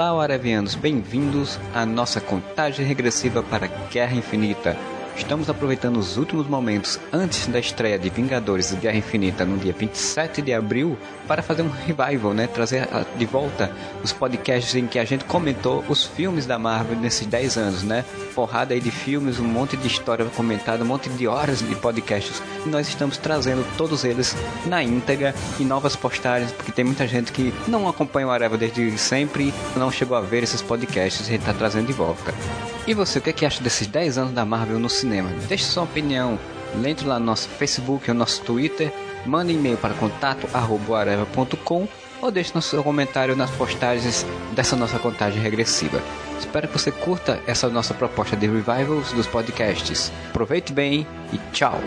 Olá, Aravianos, bem-vindos à nossa contagem regressiva para Guerra Infinita. Estamos aproveitando os últimos momentos antes da estreia de Vingadores Guerra Infinita no dia 27 de abril para fazer um revival, né? Trazer de volta os podcasts em que a gente comentou os filmes da Marvel nesses 10 anos, né? Porrada aí de filmes, um monte de história comentada, um monte de horas de podcasts. E nós estamos trazendo todos eles na íntegra e novas postagens, porque tem muita gente que não acompanha o Areva desde sempre não chegou a ver esses podcasts, a gente está trazendo de volta. E você, o que, é que acha desses 10 anos da Marvel no cinema? Deixe sua opinião. Entre lá no nosso Facebook ou nosso Twitter. Mande e-mail para contato.areva.com ou deixe no seu comentário nas postagens dessa nossa contagem regressiva. Espero que você curta essa nossa proposta de revivals dos podcasts. Aproveite bem e tchau!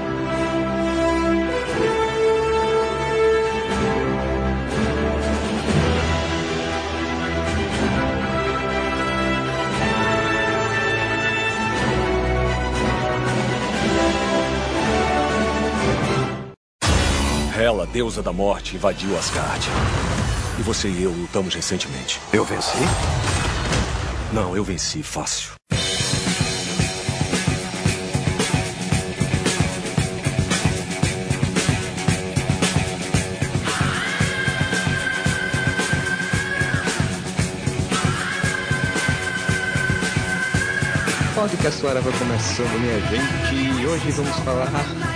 Hela, deusa da morte, invadiu Asgard. E você e eu lutamos recentemente. Eu venci? Não, eu venci fácil. Podcast Suara vai começando, minha gente. E hoje vamos falar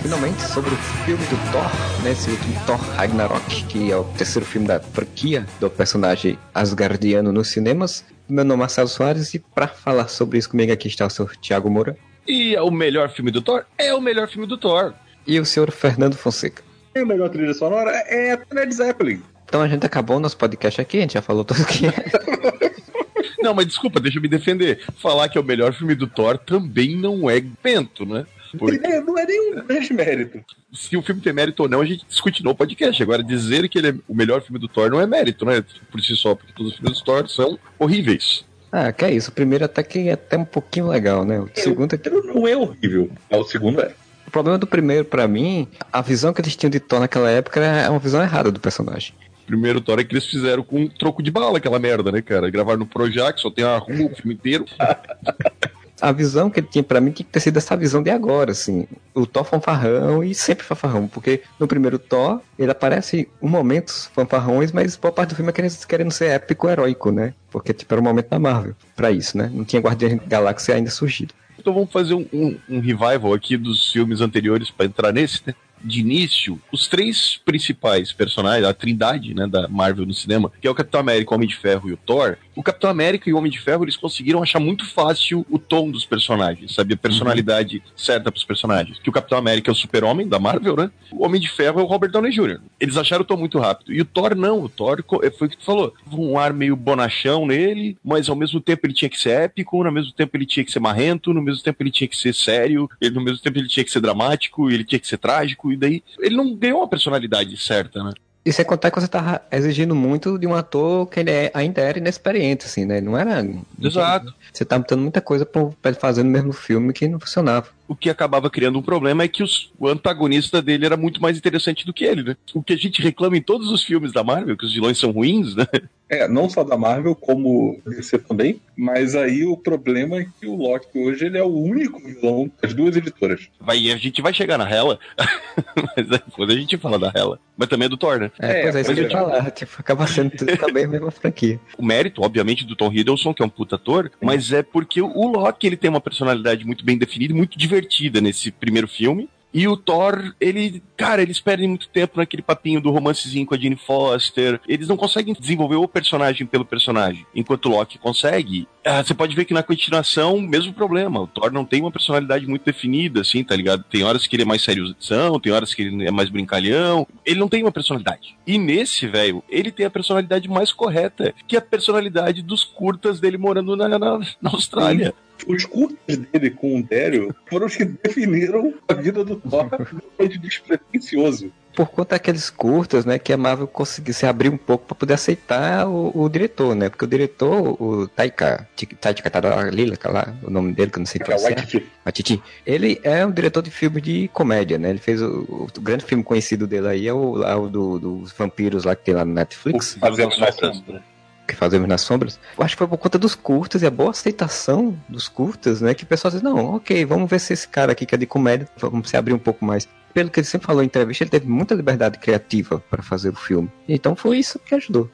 finalmente sobre o filme do Thor, né? Esse último Thor Ragnarok, que é o terceiro filme da franquia do personagem asgardiano nos cinemas. Meu nome é Marcelo Soares e para falar sobre isso comigo aqui está o senhor Thiago Moura. E é o melhor filme do Thor? É o melhor filme do Thor. E o senhor Fernando Fonseca. E a melhor trilha sonora é a Led Zeppelin. Então a gente acabou o nosso podcast aqui, a gente já falou tudo que é. Não, mas desculpa, deixa eu me defender. Falar que é o melhor filme do Thor também não é pento, né? Porque... Não é nenhum grande mérito. Se o filme tem mérito ou não, a gente discute no podcast. Agora, dizer que ele é o melhor filme do Thor não é mérito, né? Por si só, porque todos os filmes do Thor são horríveis. Ah, que é isso. O primeiro até que é até um pouquinho legal, né? O segundo é que... não é horrível. O segundo é. O problema do primeiro, para mim, a visão que eles tinham de Thor naquela época é uma visão errada do personagem primeiro Thor é que eles fizeram com um troco de bala, aquela merda, né, cara? Gravaram no Projac, só tem a rua o filme inteiro. a visão que ele tinha para mim tinha que ter sido essa visão de agora, assim. O Thor fanfarrão e sempre fanfarrão, porque no primeiro Thor ele aparece em momentos fanfarrões, mas boa parte do filme é querendo, querendo ser épico, heróico, né? Porque tipo, era o momento da Marvel para isso, né? Não tinha Guardião da Galáxia ainda surgido. Então vamos fazer um, um, um revival aqui dos filmes anteriores para entrar nesse, né? De início, os três principais personagens, a trindade né, da Marvel no cinema, que é o Capitão América, o Homem de Ferro e o Thor, o Capitão América e o Homem de Ferro, eles conseguiram achar muito fácil o tom dos personagens, sabe? A personalidade uhum. certa pros personagens. Que o Capitão América é o super-homem da Marvel, né? O Homem de Ferro é o Robert Downey Jr. Eles acharam o tom muito rápido. E o Thor não, o Thor é, foi o que tu falou. Um ar meio bonachão nele, mas ao mesmo tempo ele tinha que ser épico, ao mesmo tempo ele tinha que ser marrento, no mesmo tempo ele tinha que ser sério, ele, no mesmo tempo ele tinha que ser dramático, ele tinha que ser trágico, e daí ele não ganhou uma personalidade certa, né? E sem contar que você tá exigindo muito de um ator que ele é, ainda era inexperiente, assim, né? Não era. Exato. Você tá botando muita coisa pra, pra ele fazer no mesmo filme que não funcionava. O que acabava criando um problema é que os, o antagonista dele era muito mais interessante do que ele, né? O que a gente reclama em todos os filmes da Marvel, que os vilões são ruins, né? É, não só da Marvel, como DC também. Mas aí o problema é que o Loki hoje ele é o único vilão das duas editoras. Vai, a gente vai chegar na Hela, mas depois a gente fala da Hela. Mas também é do Thor, né? É, pois é, isso que eu falar. Tipo, acaba sendo tudo também a mesma franquia. O mérito, obviamente, do Tom Hiddleston, que é um puta ator, mas é porque o Loki ele tem uma personalidade muito bem definida e muito divertida nesse primeiro filme. E o Thor, ele, cara, eles perdem muito tempo naquele papinho do romancezinho com a Jane Foster. Eles não conseguem desenvolver o personagem pelo personagem. Enquanto Loki consegue. Ah, você pode ver que na continuação, mesmo problema. O Thor não tem uma personalidade muito definida, assim, tá ligado? Tem horas que ele é mais sériozão, tem horas que ele é mais brincalhão. Ele não tem uma personalidade. E nesse, velho, ele tem a personalidade mais correta, que é a personalidade dos curtas dele morando na, na, na Austrália. Os curtas dele com o Daryl foram os que definiram a vida do Thor de despretensioso. Por conta daqueles curtas, né, que a Marvel conseguiu se abrir um pouco para poder aceitar o, o, diretor, né? Porque o diretor, o Taika, Taika Lila, lá, o nome dele, que eu não sei pronunciar. É, Titi. Ele é um diretor de filmes de comédia, né? Ele fez o, o, o grande filme conhecido dele aí é o, o do, dos vampiros lá que tem lá no Netflix. Fazendo que fazemos nas sombras, eu acho que foi por conta dos curtas e a boa aceitação dos curtas, né? Que o pessoal diz, não, ok, vamos ver se esse cara aqui que é de comédia, vamos se abrir um pouco mais. Pelo que ele sempre falou em entrevista, ele teve muita liberdade criativa para fazer o filme. Então foi isso que ajudou.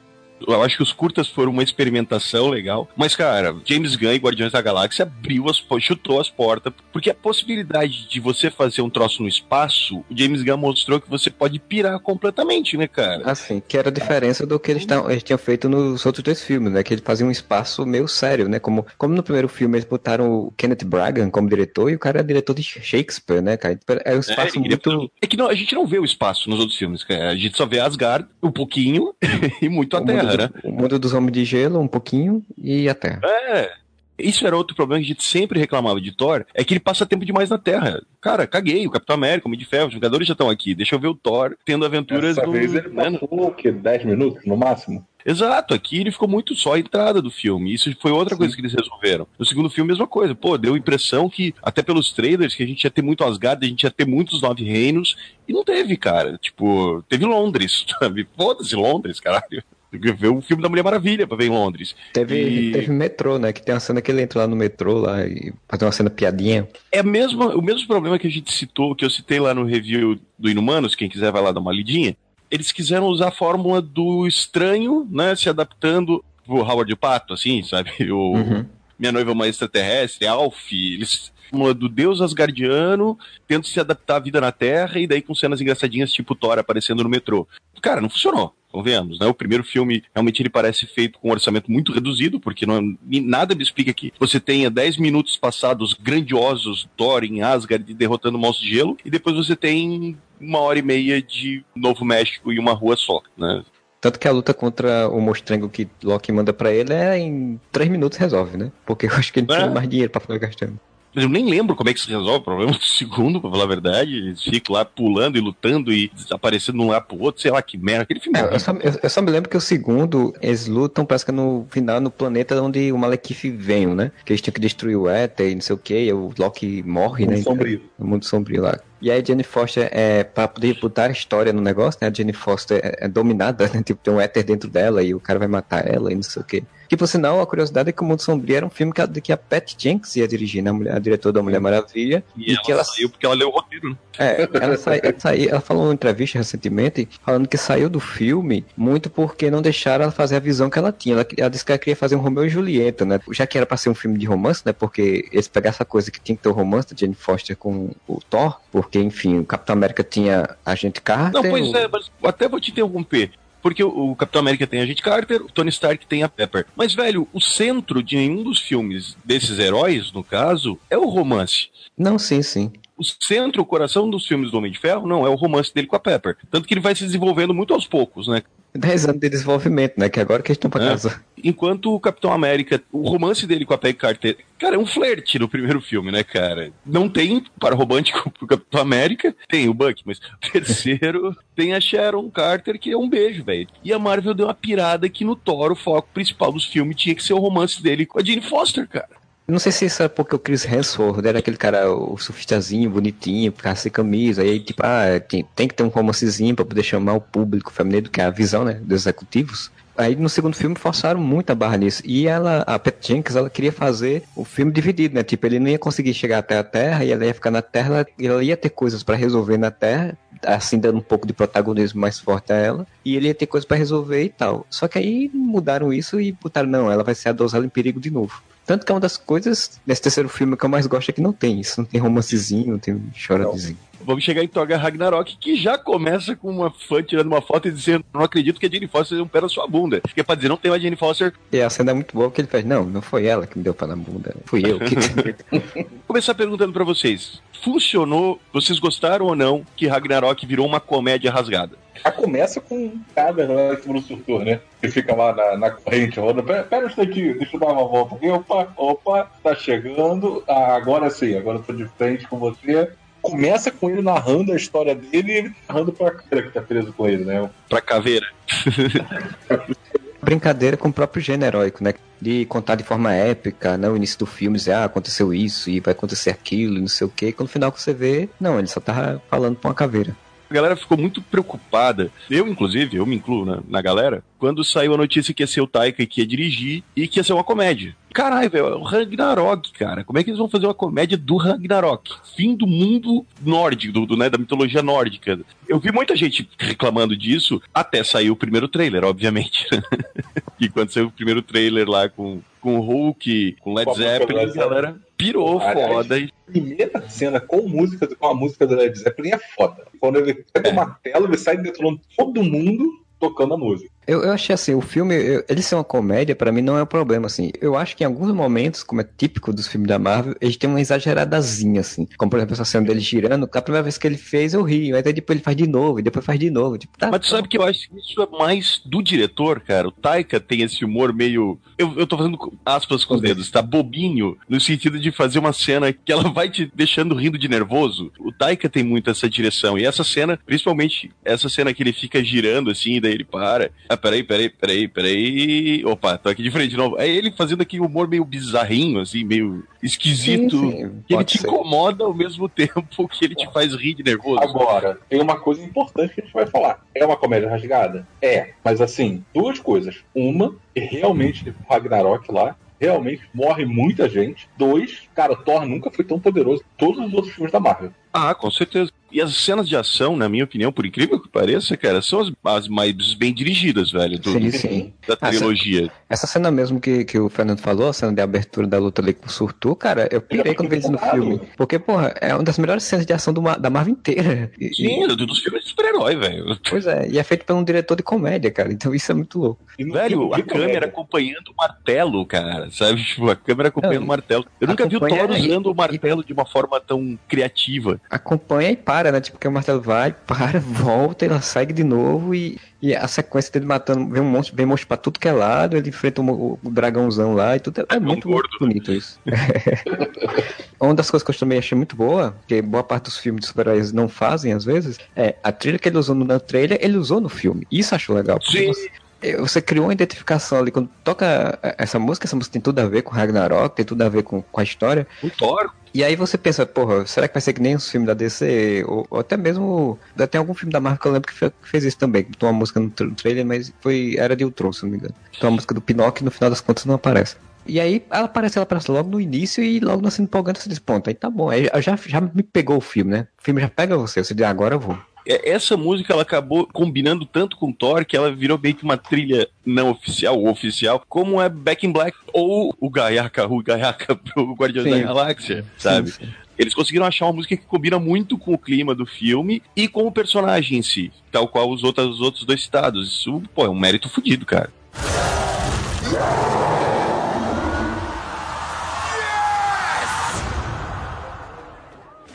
Eu acho que os curtas foram uma experimentação legal. Mas, cara, James Gunn e Guardiões da Galáxia abriu as chutou as portas. Porque a possibilidade de você fazer um troço no espaço, o James Gunn mostrou que você pode pirar completamente, né, cara? Assim, que era a diferença do que eles, tavam, eles tinham feito nos outros dois filmes, né? Que eles faziam um espaço meio sério, né? Como, como no primeiro filme eles botaram o Kenneth Bragan como diretor e o cara é diretor de Shakespeare, né, cara? É um espaço é, muito. É que não, a gente não vê o espaço nos outros filmes, cara. A gente só vê Asgard um pouquinho e muito a o Terra, né? O mundo dos Homens de Gelo, um pouquinho, e a Terra. É. Isso era outro problema que a gente sempre reclamava de Thor, é que ele passa tempo demais na Terra. Cara, caguei, o Capitão América, o Homem de Ferro, os jogadores já estão aqui. Deixa eu ver o Thor tendo aventuras Dessa vez ele né? passou o quê? 10 minutos, no máximo? Exato, aqui ele ficou muito só a entrada do filme. Isso foi outra Sim. coisa que eles resolveram. No segundo filme, mesma coisa. Pô, deu a impressão que, até pelos trailers, que a gente ia ter muito Asgard, a gente ia ter muitos Nove Reinos, e não teve, cara. Tipo, teve Londres, sabe? Foda-se Londres, caralho ver o filme da Mulher Maravilha pra ver em Londres. Teve, e... teve metrô, né? Que tem uma cena que ele entra lá no metrô lá e faz uma cena piadinha. É mesmo, o mesmo problema que a gente citou, que eu citei lá no review do Inumanos, quem quiser vai lá dar uma lidinha. Eles quiseram usar a fórmula do estranho, né? Se adaptando pro Howard Pato, assim, sabe? O uhum. Minha Noiva é uma Extraterrestre, Alf, eles do deus asgardiano tendo se adaptar à vida na Terra e daí com cenas engraçadinhas tipo Thor aparecendo no metrô. Cara, não funcionou convenhamos, né? O primeiro filme realmente ele parece feito com um orçamento muito reduzido, porque não, nada me explica que você tenha 10 minutos passados grandiosos, Thor em Asgard derrotando o monstro de gelo, e depois você tem uma hora e meia de Novo México e uma rua só, né? Tanto que a luta contra o mostrengo que Loki manda para ele é em 3 minutos resolve, né? Porque eu acho que ele é. tinha mais dinheiro para ficar gastando. Mas eu nem lembro como é que se resolve o problema do segundo, pra falar a verdade. Eles ficam lá pulando e lutando e desaparecendo de um lado pro outro, sei lá que merda. Aquele filme. É, eu, só, eu, eu, só, me lembro que o segundo, eles lutam, parece que no final, no planeta onde o Malekith vem, né? Que eles tinham que destruir o Éter e não sei o que, e o Loki morre, mundo né? Sombrio. No mundo sombrio lá. E aí a Jenny Foster, é, pra poder botar a história no negócio, né? A Jenny Foster é, é dominada, né? Tipo, tem um éter dentro dela e o cara vai matar ela e não sei o quê. Que por sinal, a curiosidade é que o Mundo Sombrio era um filme que a, que a Pat Jenks ia dirigir, né? A, mulher, a diretora da Mulher Maravilha. E, e ela que ela saiu porque ela leu o roteiro, né? É, ela, sa, ela, saiu, ela falou numa entrevista recentemente, falando que saiu do filme muito porque não deixaram ela fazer a visão que ela tinha. Ela, ela disse que ela queria fazer um Romeu e Julieta, né? Já que era pra ser um filme de romance, né? Porque eles pegaram essa coisa que tinha que ter o romance da Jane Foster com o Thor, porque, enfim, o Capitão América tinha a gente Carter. Não, pois é, mas até vou te interromper. Porque o, o Capitão América tem a Agente Carter, o Tony Stark tem a Pepper. Mas, velho, o centro de nenhum dos filmes desses heróis, no caso, é o romance. Não, sim, sim o centro, o coração dos filmes do Homem de Ferro, não, é o romance dele com a Pepper. Tanto que ele vai se desenvolvendo muito aos poucos, né? 10 anos de desenvolvimento, né? Que agora que eles estão pra é. casa. Enquanto o Capitão América, o romance dele com a Peggy Carter, cara, é um flerte no primeiro filme, né, cara? Não tem para romântico pro Capitão América, tem o Buck, mas o terceiro tem a Sharon Carter, que é um beijo, velho. E a Marvel deu uma pirada que no Thor, o foco principal dos filmes tinha que ser o romance dele com a Jane Foster, cara. Não sei se isso é porque o Chris Hemsworth era aquele cara, o surfistazinho, bonitinho, ficar sem camisa. Aí, tipo, ah, tem, tem que ter um romancezinho pra poder chamar o público feminino, que é a visão, né, dos executivos. Aí no segundo filme forçaram muito a barra nisso. E ela, a Pat Jenkins, ela queria fazer o filme dividido, né? Tipo, ele não ia conseguir chegar até a Terra e ela ia ficar na Terra, ela ia ter coisas para resolver na Terra, assim dando um pouco de protagonismo mais forte a ela, e ele ia ter coisas para resolver e tal. Só que aí mudaram isso e botaram, não, ela vai ser a em perigo de novo. Tanto que é uma das coisas desse terceiro filme que eu mais gosto é que não tem isso. Não tem romancezinho, não tem choradezinho. Vamos chegar em Toga Ragnarok, que já começa com uma fã tirando uma foto e dizendo: Não acredito que a Jane Foster deu um pé na sua bunda. Que é pra dizer: Não tem mais Jane Foster. E a cena é muito boa porque ele faz: Não, não foi ela que me deu pé na bunda. Fui eu que. Vou começar perguntando para vocês: Funcionou? Vocês gostaram ou não que Ragnarok virou uma comédia rasgada? Já começa com um cara lá em cima do surtor, né? Que fica lá na, na corrente, roda. Pera, pera um instantinho, deixa eu dar uma volta aqui. Opa, opa, tá chegando. Ah, agora sim, agora eu tô de frente com você começa com ele narrando a história dele e ele narrando pra caveira que tá preso com ele, né? Pra caveira. Brincadeira com o próprio gênero heróico, né? De contar de forma épica, né? O início do filme, dizer, ah, aconteceu isso e vai acontecer aquilo, não sei o quê. E quando no final que você vê, não, ele só tava falando pra uma caveira. A galera ficou muito preocupada. Eu, inclusive, eu me incluo na, na galera, quando saiu a notícia que ia ser o Taika que ia dirigir e que ia ser uma comédia. Caralho, velho, é o Ragnarok, cara. Como é que eles vão fazer uma comédia do Ragnarok? Fim do mundo nórdico, do, do né, da mitologia nórdica. Eu vi muita gente reclamando disso até sair o primeiro trailer, obviamente. e quando saiu o primeiro trailer lá com, com o Hulk, com Led Zeppelin, a galera pirou Aliás, foda. A primeira cena com música, com a música do Led Zeppelin é foda. Quando ele pega É. o martelo, ele sai detonando todo mundo tocando a música. Eu, eu achei assim, o filme, eu- ele ser uma comédia, pra mim não é um problema, assim. Eu acho que em alguns momentos, como é típico dos filmes da Marvel, eles têm uma exageradazinha, assim. Como, por exemplo, essa cena dele girando, a primeira vez que ele fez, eu ri. Aí depois ele faz de novo, e depois faz de novo. Tipo, tá, Mas tu sabe que eu acho que isso é mais do diretor, cara. O Taika tem esse humor meio. Eu, eu tô fazendo aspas com os dedos, tá? Bobinho, no sentido de fazer uma cena que ela vai te deixando rindo de nervoso. O Taika tem muito essa direção. E essa cena, principalmente essa cena que ele fica girando assim, daí ele para. Ah, peraí, peraí, peraí, peraí. Opa, tô aqui de frente de novo. É ele fazendo aquele humor meio bizarrinho, assim, meio esquisito. Sim, sim, que ele te ser. incomoda ao mesmo tempo que ele te faz rir de nervoso. Agora, tem uma coisa importante que a gente vai falar. É uma comédia rasgada? É. Mas assim, duas coisas. Uma, que realmente o Ragnarok lá, realmente morre muita gente. Dois, cara, Thor nunca foi tão poderoso que todos os outros filmes da Marvel. Ah, com certeza. E as cenas de ação, na minha opinião, por incrível que pareça, cara, são as, as mais bem dirigidas, velho, do- Sim, sim. da Ah, trilogia. Essa cena mesmo que, que o Fernando falou, a cena de abertura da luta ali com o Surtur, cara, eu pirei quando vi isso no filme. Porque, porra, é uma das melhores cenas de ação do da Marvel inteira. E- e- Sim, do- dos filmes de super-herói, velho. Pois é, e é feito por um diretor de comédia, cara. Então isso é muito louco. E Velho, a câmera comédia, acompanhando o martelo, cara, sabe? Tipo, a câmera acompanhando Não, o martelo. Eu nunca vi o Thor e- usando o martelo de uma forma tão criativa. Acompanha e para, né? Tipo, que o martelo vai, para, volta, ela segue de novo e, e a sequência dele matando, vem um monstro, vem monstro pra tudo que é lado, ele enfrenta o, mo- o dragãozão lá e tudo. É, é muito, gordo. muito bonito isso. Uma das coisas que eu também achei muito boa, que boa parte dos filmes de super-heróis não fazem às vezes, é a trilha que ele usou no trailer, ele usou no filme. Isso eu acho legal. porque Sim. Você, é, você criou uma identificação ali. Quando toca essa música, essa música tem tudo a ver com Ragnarok, tem tudo a ver com, com a história. O Thor, E aí você pensa, porra, será que vai ser que nem os filmes da DC? Ou, ou até mesmo. Tem algum filme da Marvel que eu lembro que fe- que fez isso também. Botou uma música no, tra- no trailer, mas foi. Era de Ultron, se não me engano. Então a música do Pinóquio no final das contas não aparece. E aí ela aparece, ela aparece logo no início e logo assim empolgante você diz, ponto, aí tá bom. Aí já, já me pegou o filme, né? O filme já pega você, você diz, agora eu vou. É- essa música ela acabou combinando tanto com Thor que ela virou meio que uma trilha não oficial ou oficial, como é Back in Black ou o Gaiaca, o Gaiaca pro Guardiões Sim. da Galáxia, sabe? Sim, sim. Eles conseguiram achar uma música que combina muito com o clima do filme e com o personagem em si, tal qual os outros, os outros dois citados. Isso, pô, é um mérito fodido, cara.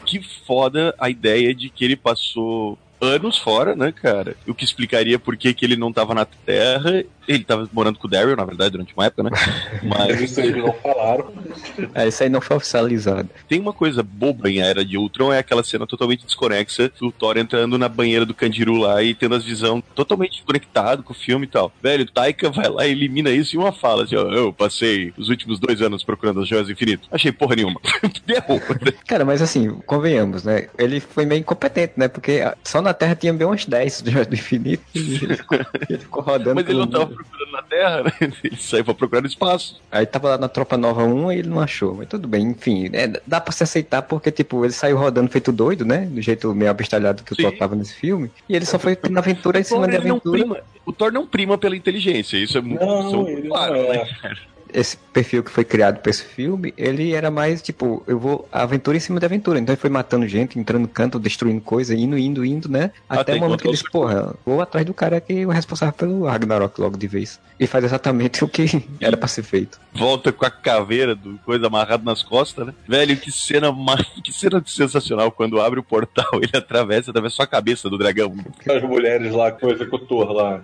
Que foda a ideia de que ele passou anos fora, né, cara? O que explicaria por que, que ele não tava na Terra. Ele tava morando com o Daryl, na verdade, durante uma época, né? Mas Isso eles não falaram. É, isso aí não foi oficializado. Tem uma coisa boba em A Era de Ultron, é aquela cena totalmente desconexa do Thor entrando na banheira do Candiru lá e tendo as visão totalmente conectado com o filme e tal. Velho, Taika vai lá e elimina isso em uma fala, assim, ó, eu passei os últimos dois anos procurando as joias do infinito. Achei porra nenhuma. Deu. Cara, mas assim, convenhamos, né? Ele foi meio incompetente, né? Porque só na Terra tinha bem umas 10 do do infinito. E ele ficou, ele ficou rodando. Mas ele não tava mundo. procurando na Terra, né? Ele saiu pra procurar no espaço. Aí tava lá na Tropa Nova 1 e ele não achou. Mas tudo bem, enfim. é, dá pra se aceitar porque, tipo, ele saiu rodando feito doido, né? Do jeito meio abestalhado que o. Thor tava nesse filme. E ele só foi tendo aventura em cima de não aventura. prima, o Thor não prima pela inteligência, isso é muito, isso é Não, muito ele claro, não né? é. Esse perfil que foi criado pra esse filme, ele era mais, tipo, eu vou aventura em cima de aventura. Então ele foi matando gente, entrando no canto, destruindo coisa, indo, indo, indo, né? Até, Até o momento que ele encontrar disse, porra, vou atrás do cara que é o responsável pelo Ragnarok logo de vez. E faz exatamente o que era pra ser feito. volta com a caveira do coisa amarrado nas costas, né? Velho, que cena, que cena sensacional quando abre o portal, ele atravessa, atravessa só a cabeça do dragão. As mulheres lá, com o executor lá.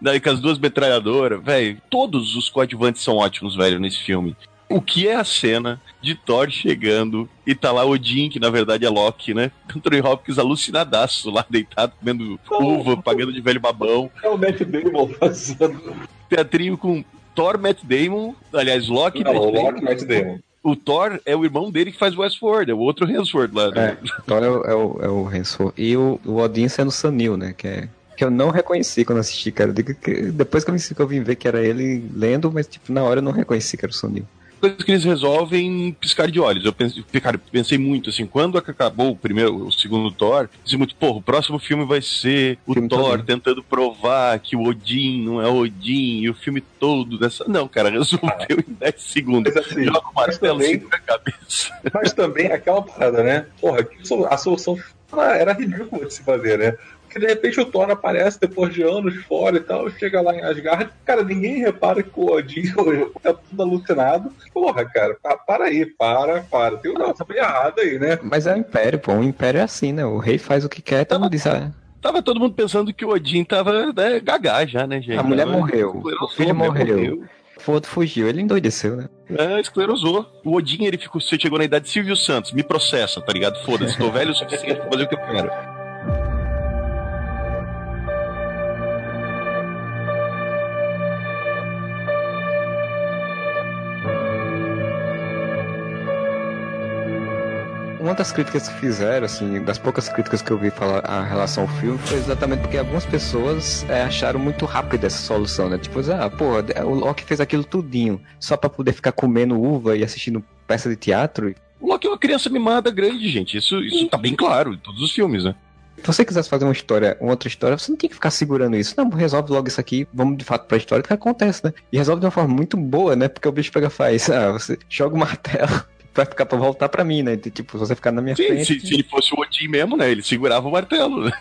Daí com as duas metralhadoras, velho. Todos os coadjuvantes são ótimos, velho, nesse filme. O que é a cena de Thor chegando e tá lá Odin, que na verdade é Loki, né? Anthony Hopkins alucinadaço lá, deitado, comendo uva, pagando de velho babão. É o Matt Damon fazendo. Teatrinho com Thor, Matt Damon, aliás, Loki, Não, Matt o Damon. Loki, Matt Damon. O Thor é o irmão dele que faz o Westworld, é o outro Hemsworth lá. Né? É, Thor é o, é o, é o Hemsworth. E o, o Odin sendo Sanil, né? Que é que eu não reconheci quando assisti, cara. Depois que eu, que eu vim ver que era ele lendo, mas tipo, na hora eu não reconheci que era o Sonil coisas que eles resolvem piscar de olhos. Eu pensei, cara, pensei muito assim, quando acabou o primeiro, o segundo Thor, pensei muito, pô, o próximo filme vai ser o filme Thor também. tentando provar que o Odin não é Odin e o filme todo dessa. Não, cara, resolveu em 10 segundos. Assim, Joga o martelo também, na cabeça. Mas também aquela parada, né? Porra, a solução era ridícula de se fazer, né? Que de repente o Thor aparece depois de anos fora e tal, chega lá em Asgard, cara, ninguém repara que o Odin tá tudo alucinado. Porra, cara, para aí, para, para. Tem uma coisa errada aí, né? Mas é o Império, pô. O Império é assim, né? O rei faz o que quer, todo mundo diz, ah, Tava todo mundo pensando que o Odin tava né, gagá já, né, gente? A mulher morreu, o filho morreu. morreu. O outro fugiu, ele endoideceu, né? É, esclerosou. O Odin, ele ficou, você chegou na idade de Silvio Santos, me processa, tá ligado? Foda-se, tô velho o suficiente pra fazer o que eu quero. Uma das críticas que fizeram, assim, das poucas críticas que eu vi falar a relação ao filme, foi exatamente porque algumas pessoas é, acharam muito rápida essa solução, né? Tipo, ah, pô, o Loki fez aquilo tudinho só para poder ficar comendo uva e assistindo peça de teatro. O Loki é uma criança mimada grande, gente. Isso, isso tá bem claro em todos os filmes, né? Se você quisesse fazer uma história, uma outra história, você não tinha que ficar segurando isso. Não, resolve logo isso aqui, vamos de fato pra história, que acontece, né? E resolve de uma forma muito boa, né? Porque o bicho pega faz, ah, você joga o martelo, vai ficar pra voltar pra mim, né? Tipo, se você ficar na minha Sim, frente. Se, se ele fosse o Odin mesmo, né? Ele segurava o martelo. Né?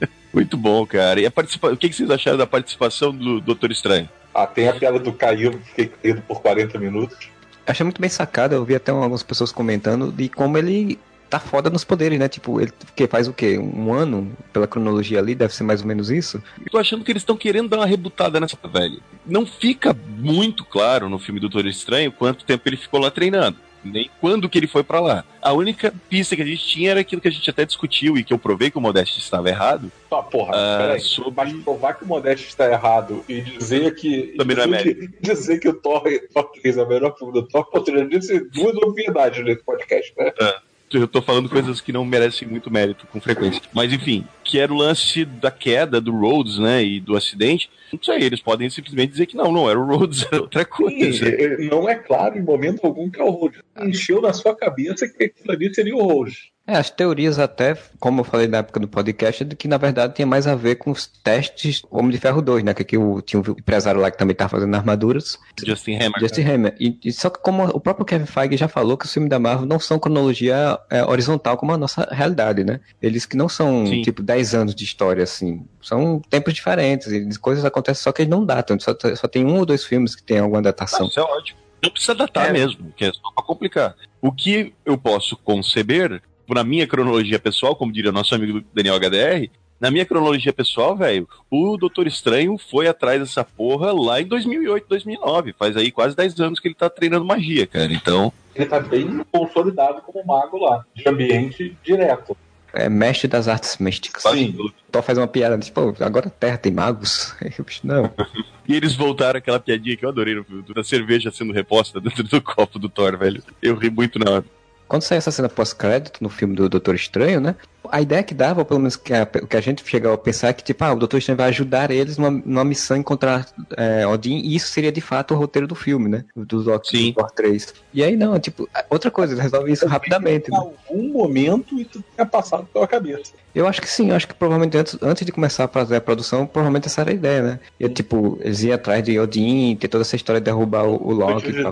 É. Muito bom, cara. E a participa... o que vocês acharam da participação do Doutor Estranho? Ah, tem a piada do Caio, que fiquei caído por 40 minutos. Achei muito bem sacada, eu vi até algumas pessoas comentando de como ele tá foda nos poderes, né? Tipo, ele que faz o quê? Um ano pela cronologia ali, deve ser mais ou menos isso. Eu tô achando que eles estão querendo dar uma rebutada nessa velha. Não fica muito claro no filme Doutor Estranho quanto tempo ele ficou lá treinando nem quando que ele foi para lá. A única pista que a gente tinha era aquilo que a gente até discutiu e que eu provei que o Modeste estava errado. Ah, porra, uh, peraí. Sobre... Mas provar que o Modeste está errado e dizer que. Também não é mérito. Dizer que o Thor, Thor 3 é o melhor filme do Thor, eu já disse duas obviedades nesse podcast, né? Uh eu tô falando coisas que não merecem muito mérito com frequência. Mas enfim, que era o lance da queda do Rhodes, né, e do acidente. Não sei, eles podem simplesmente dizer que não, não era o Rhodes, era outra coisa. Sim, é, não é claro em momento algum que é o Rhodes. Encheu na sua cabeça que aquilo ali seria o Rhodes. É, as teorias até, como eu falei na época do podcast, é de que na verdade tinha mais a ver com os testes Homem de Ferro 2, né? Que aqui o, tinha um empresário lá que também estava fazendo armaduras. Justin Hammer. Justin Hammer. E, e, só que como o próprio Kevin Feige já falou que os filmes da Marvel não são cronologia é, horizontal como a nossa realidade, né? Eles que não são, Sim. tipo, 10 anos de história, assim. São tempos diferentes, e coisas acontecem só que eles não datam. Só, só tem um ou dois filmes que tem alguma datação. Ah, isso é ótimo. Não precisa datar é. mesmo, que é só pra complicar. O que eu posso conceber na minha cronologia pessoal, como diria nosso amigo Daniel HDR, na minha cronologia pessoal, velho, o Doutor Estranho foi atrás dessa porra lá em 2008, 2009. Faz aí quase 10 anos que ele tá treinando magia, cara. Então. Ele tá bem consolidado como mago lá, de ambiente direto. É mestre das artes místicas. Sim. Só faz uma piada, tipo, agora a Terra tem magos. Não. e eles voltaram aquela piadinha que eu adorei no filme, da cerveja sendo reposta dentro do copo do Thor, velho. Eu ri muito na hora. Quando saiu essa cena pós-crédito no filme do Doutor Estranho, né? A ideia que dava, pelo menos que a, que a gente chegava a pensar, é que, tipo, ah, o Doutor Estranho vai ajudar eles numa, numa missão encontrar é, Odin, e isso seria de fato o roteiro do filme, né? Do Loki do Thor 3. E aí não, tipo, outra coisa, eles resolvem isso rapidamente. Em né? algum momento isso tinha passado pela cabeça. Eu acho que sim, eu acho que provavelmente antes, antes de começar a fazer a produção, provavelmente essa era a ideia, né? E, tipo, eles iam atrás de Odin, ter toda essa história de derrubar o, o Loki. De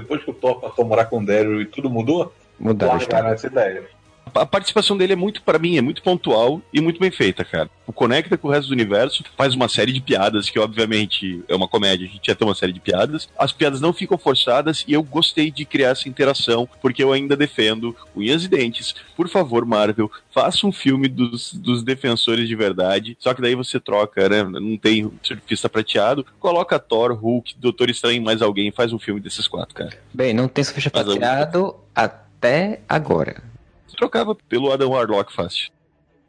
depois que o Thor passou a morar com o Daryl e tudo mudou, Mudaram essa ideia a participação dele é muito, para mim, é muito pontual e muito bem feita, cara. O conecta com o resto do universo, faz uma série de piadas, que obviamente é uma comédia, a gente ia ter uma série de piadas. As piadas não ficam forçadas e eu gostei de criar essa interação, porque eu ainda defendo unhas e dentes. Por favor, Marvel, faça um filme dos, dos defensores de verdade, só que daí você troca, né? Não tem surfista prateado, coloca Thor, Hulk, Doutor Estranho mais alguém, faz um filme desses quatro, cara. Bem, não tem surfista prateado até agora trocava pelo Adam Warlock fácil.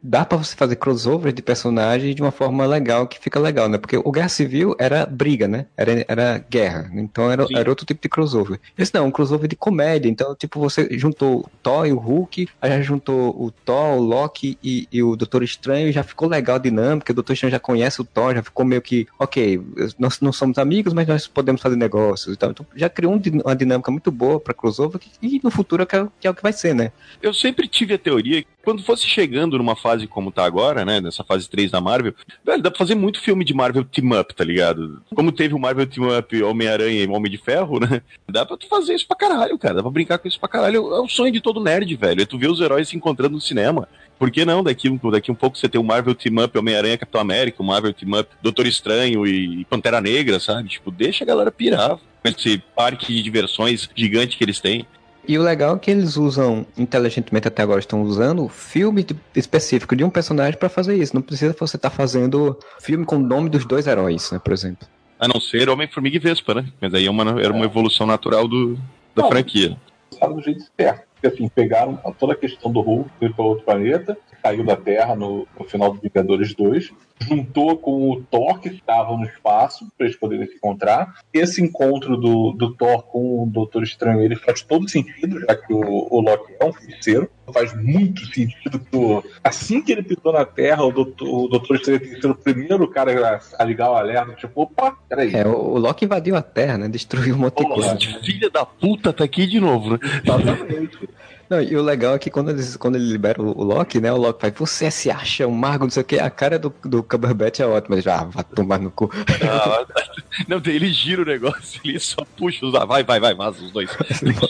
Dá para você fazer crossover de personagens de uma forma legal, que fica legal, né? Porque o Guerra Civil era briga, né? Era, era guerra. Então era, era outro tipo de crossover. Esse não, um crossover de comédia. Então, tipo, você juntou o Thor e o Hulk, aí já juntou o Thor, o Loki e, e o Doutor Estranho, e já ficou legal a dinâmica. O Doutor Estranho já conhece o Thor, já ficou meio que, ok, nós não somos amigos, mas nós podemos fazer negócios e tal. Então já criou um, uma dinâmica muito boa pra crossover, e no futuro é, que é o que vai ser, né? Eu sempre tive a teoria que quando fosse chegando numa fase como tá agora, né, nessa fase 3 da Marvel, velho, dá pra fazer muito filme de Marvel Team Up, tá ligado? Como teve o Marvel Team Up Homem-Aranha e Homem de Ferro, né? Dá pra tu fazer isso pra caralho, cara. Dá pra brincar com isso pra caralho. É o sonho de todo nerd, velho. É tu ver os heróis se encontrando no cinema. Por que não? Daqui, daqui um pouco você tem o Marvel Team Up Homem-Aranha Capitão América, o Marvel Team Up Doutor Estranho e Pantera Negra, sabe? Tipo, deixa a galera pirar com esse parque de diversões gigante que eles têm. E o legal é que eles usam, inteligentemente até agora estão usando, filme específico de um personagem para fazer isso. Não precisa você estar tá fazendo filme com o nome dos dois heróis, né, por exemplo. A não ser Homem-Formiga e Vespa, né? Mas aí é uma, era uma evolução natural do, da não, franquia. Sabe do jeito certo. Porque assim, pegaram toda a questão do Hulk, foi para outro planeta, caiu da Terra no, no final do Vingadores 2, juntou com o Thor, que estava no espaço, para eles poderem se encontrar. Esse encontro do, do Thor com o Doutor Estranho ele faz todo sentido, já que o, o Loki é um feiticeiro. Faz muito sentido que o, assim que ele pisou na Terra, o Doutor, o Doutor Estranho tem que ser o primeiro cara a, a ligar o alerta. Tipo, opa, peraí. É, o, o Loki invadiu a Terra, né? Destruiu um monte de coisa. Filha da puta tá aqui de novo, né? Exatamente. Não, e o legal é que quando, eles, quando ele libera o, o Loki, né? O Loki vai, você se acha um mago, não sei o que. A cara do, do Cumberbatch é ótima. Já, ah, vai tomar no cu. Ah, não, ele gira o negócio, ele só puxa os. Vai, vai, vai, mas os dois.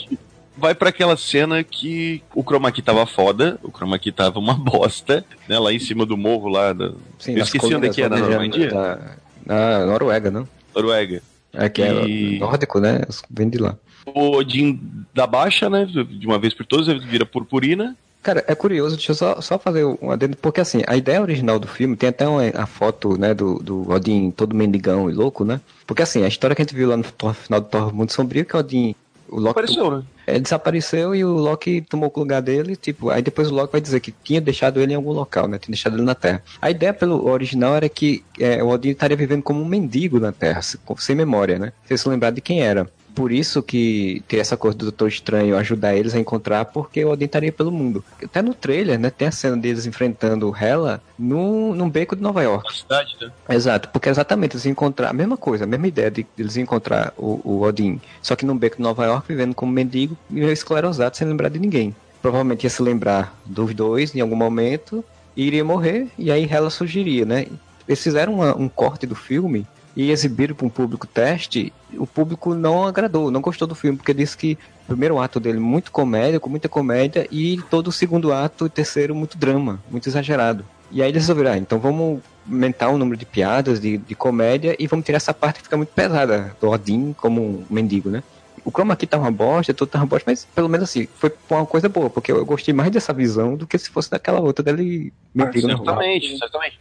vai para aquela cena que o chroma key tava foda, o chroma key tava uma bosta, né? Lá em cima do morro lá. Da... Sim, Eu esqueci onde é que é, na Normandia. Da, na Noruega, não? Noruega. É que é e... é nórdico, né? Vem de lá o Odin da baixa, né? De uma vez por todas, ele vira purpurina. Cara, é curioso, deixa eu só, só fazer um adendo, porque assim, a ideia original do filme tem até uma, a foto, né, do, do Odin todo mendigão e louco, né? Porque assim, a história que a gente viu lá no final do Thor Mundo Sombrio, que o Odin o Loki Apareceu, né? Ele é, desapareceu e o Loki tomou o lugar dele, tipo, aí depois o Loki vai dizer que tinha deixado ele em algum local, né? Tinha deixado ele na Terra. A ideia pelo original era que é, o Odin estaria vivendo como um mendigo na Terra, sem memória, né? Sem se lembrar de quem era por isso que tem essa coisa do Doutor Estranho ajudar eles a encontrar, porque o Odin estaria pelo mundo. Até no trailer, né, tem a cena deles enfrentando Hela no, num beco de Nova York. Na cidade, né? Exato, porque exatamente eles encontrar a mesma coisa, a mesma ideia de eles encontrar o, o Odin, só que num beco de Nova York, vivendo como mendigo e esclerosado, sem lembrar de ninguém. Provavelmente ia se lembrar dos dois em algum momento, e iria morrer, e aí Hela surgiria, né? Eles fizeram uma, um corte do filme e exibiram para um público teste, o público não agradou, não gostou do filme, porque disse que o primeiro ato dele muito comédia, com muita comédia, e todo o segundo ato e terceiro muito drama, muito exagerado. E aí eles resolveram, ah, então vamos aumentar o número de piadas, de, de comédia, e vamos tirar essa parte que fica muito pesada, do Odin como um mendigo, né? O chroma aqui tá uma bosta, tudo tá uma bosta, mas pelo menos assim, foi uma coisa boa, porque eu gostei mais dessa visão do que se fosse daquela outra dele mendigo. Ah, certamente, certamente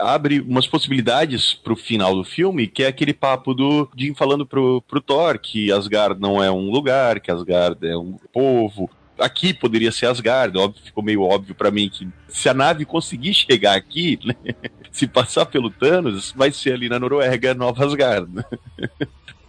abre umas possibilidades pro final do filme, que é aquele papo do Jim falando pro, pro Thor que Asgard não é um lugar, que Asgard é um povo. Aqui poderia ser Asgard, óbvio, ficou meio óbvio para mim que se a nave conseguir chegar aqui, né, se passar pelo Thanos, vai ser ali na Noruega, Nova Asgard.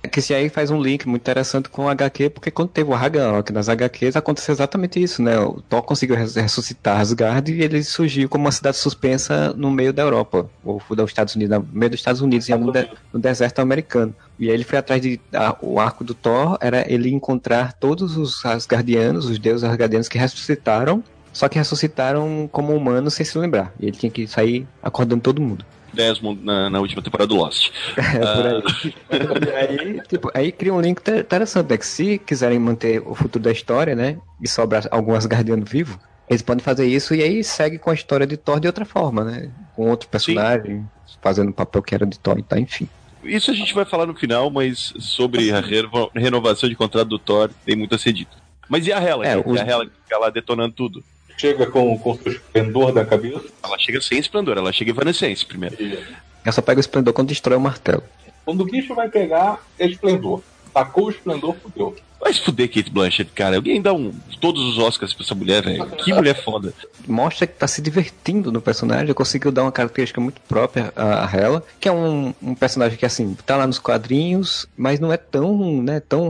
Né? que se aí faz um link muito interessante com o HQ, porque quando teve o Ragnarok nas HQs aconteceu exatamente isso, né? O Thor conseguiu ressuscitar Asgard e ele surgiu como uma cidade suspensa no meio da Europa, ou dos Estados Unidos, no meio dos Estados Unidos, em algum de, no deserto americano. E aí ele foi atrás de. A, o arco do Thor era ele encontrar todos os Asgardianos, os deuses Asgardianos que ressuscitaram, só que ressuscitaram como humanos sem se lembrar. E ele tinha que sair acordando todo mundo. Desmond na, na última temporada do Lost. É, por aí. Ah. aí, tipo, aí cria um link interessante, né? Que se quiserem manter o futuro da história, né? E sobrar algumas Guardiano vivo, eles podem fazer isso e aí segue com a história de Thor de outra forma, né? Com outro personagem, Sim. fazendo o papel que era de Thor e tá, enfim. Isso a gente vai falar no final, mas sobre a renovação de contrato do Thor tem muito a ser dito. Mas e a Hela? É, os... a Hela que fica lá detonando tudo? Chega com, com o esplendor da cabeça? Ela chega sem esplendor, ela chega evanescente primeiro. Ela só pega o esplendor quando destrói o martelo. Quando o bicho vai pegar, é esplendor. Tacou o esplendor, fudeu. Vai se fuder, Kate Blanchett, cara. Alguém dá um, todos os Oscars pra essa mulher, velho. Que mulher foda. Mostra que tá se divertindo no personagem, conseguiu dar uma característica muito própria a, a ela, que é um, um, personagem que, assim, tá lá nos quadrinhos, mas não é tão, né, tão...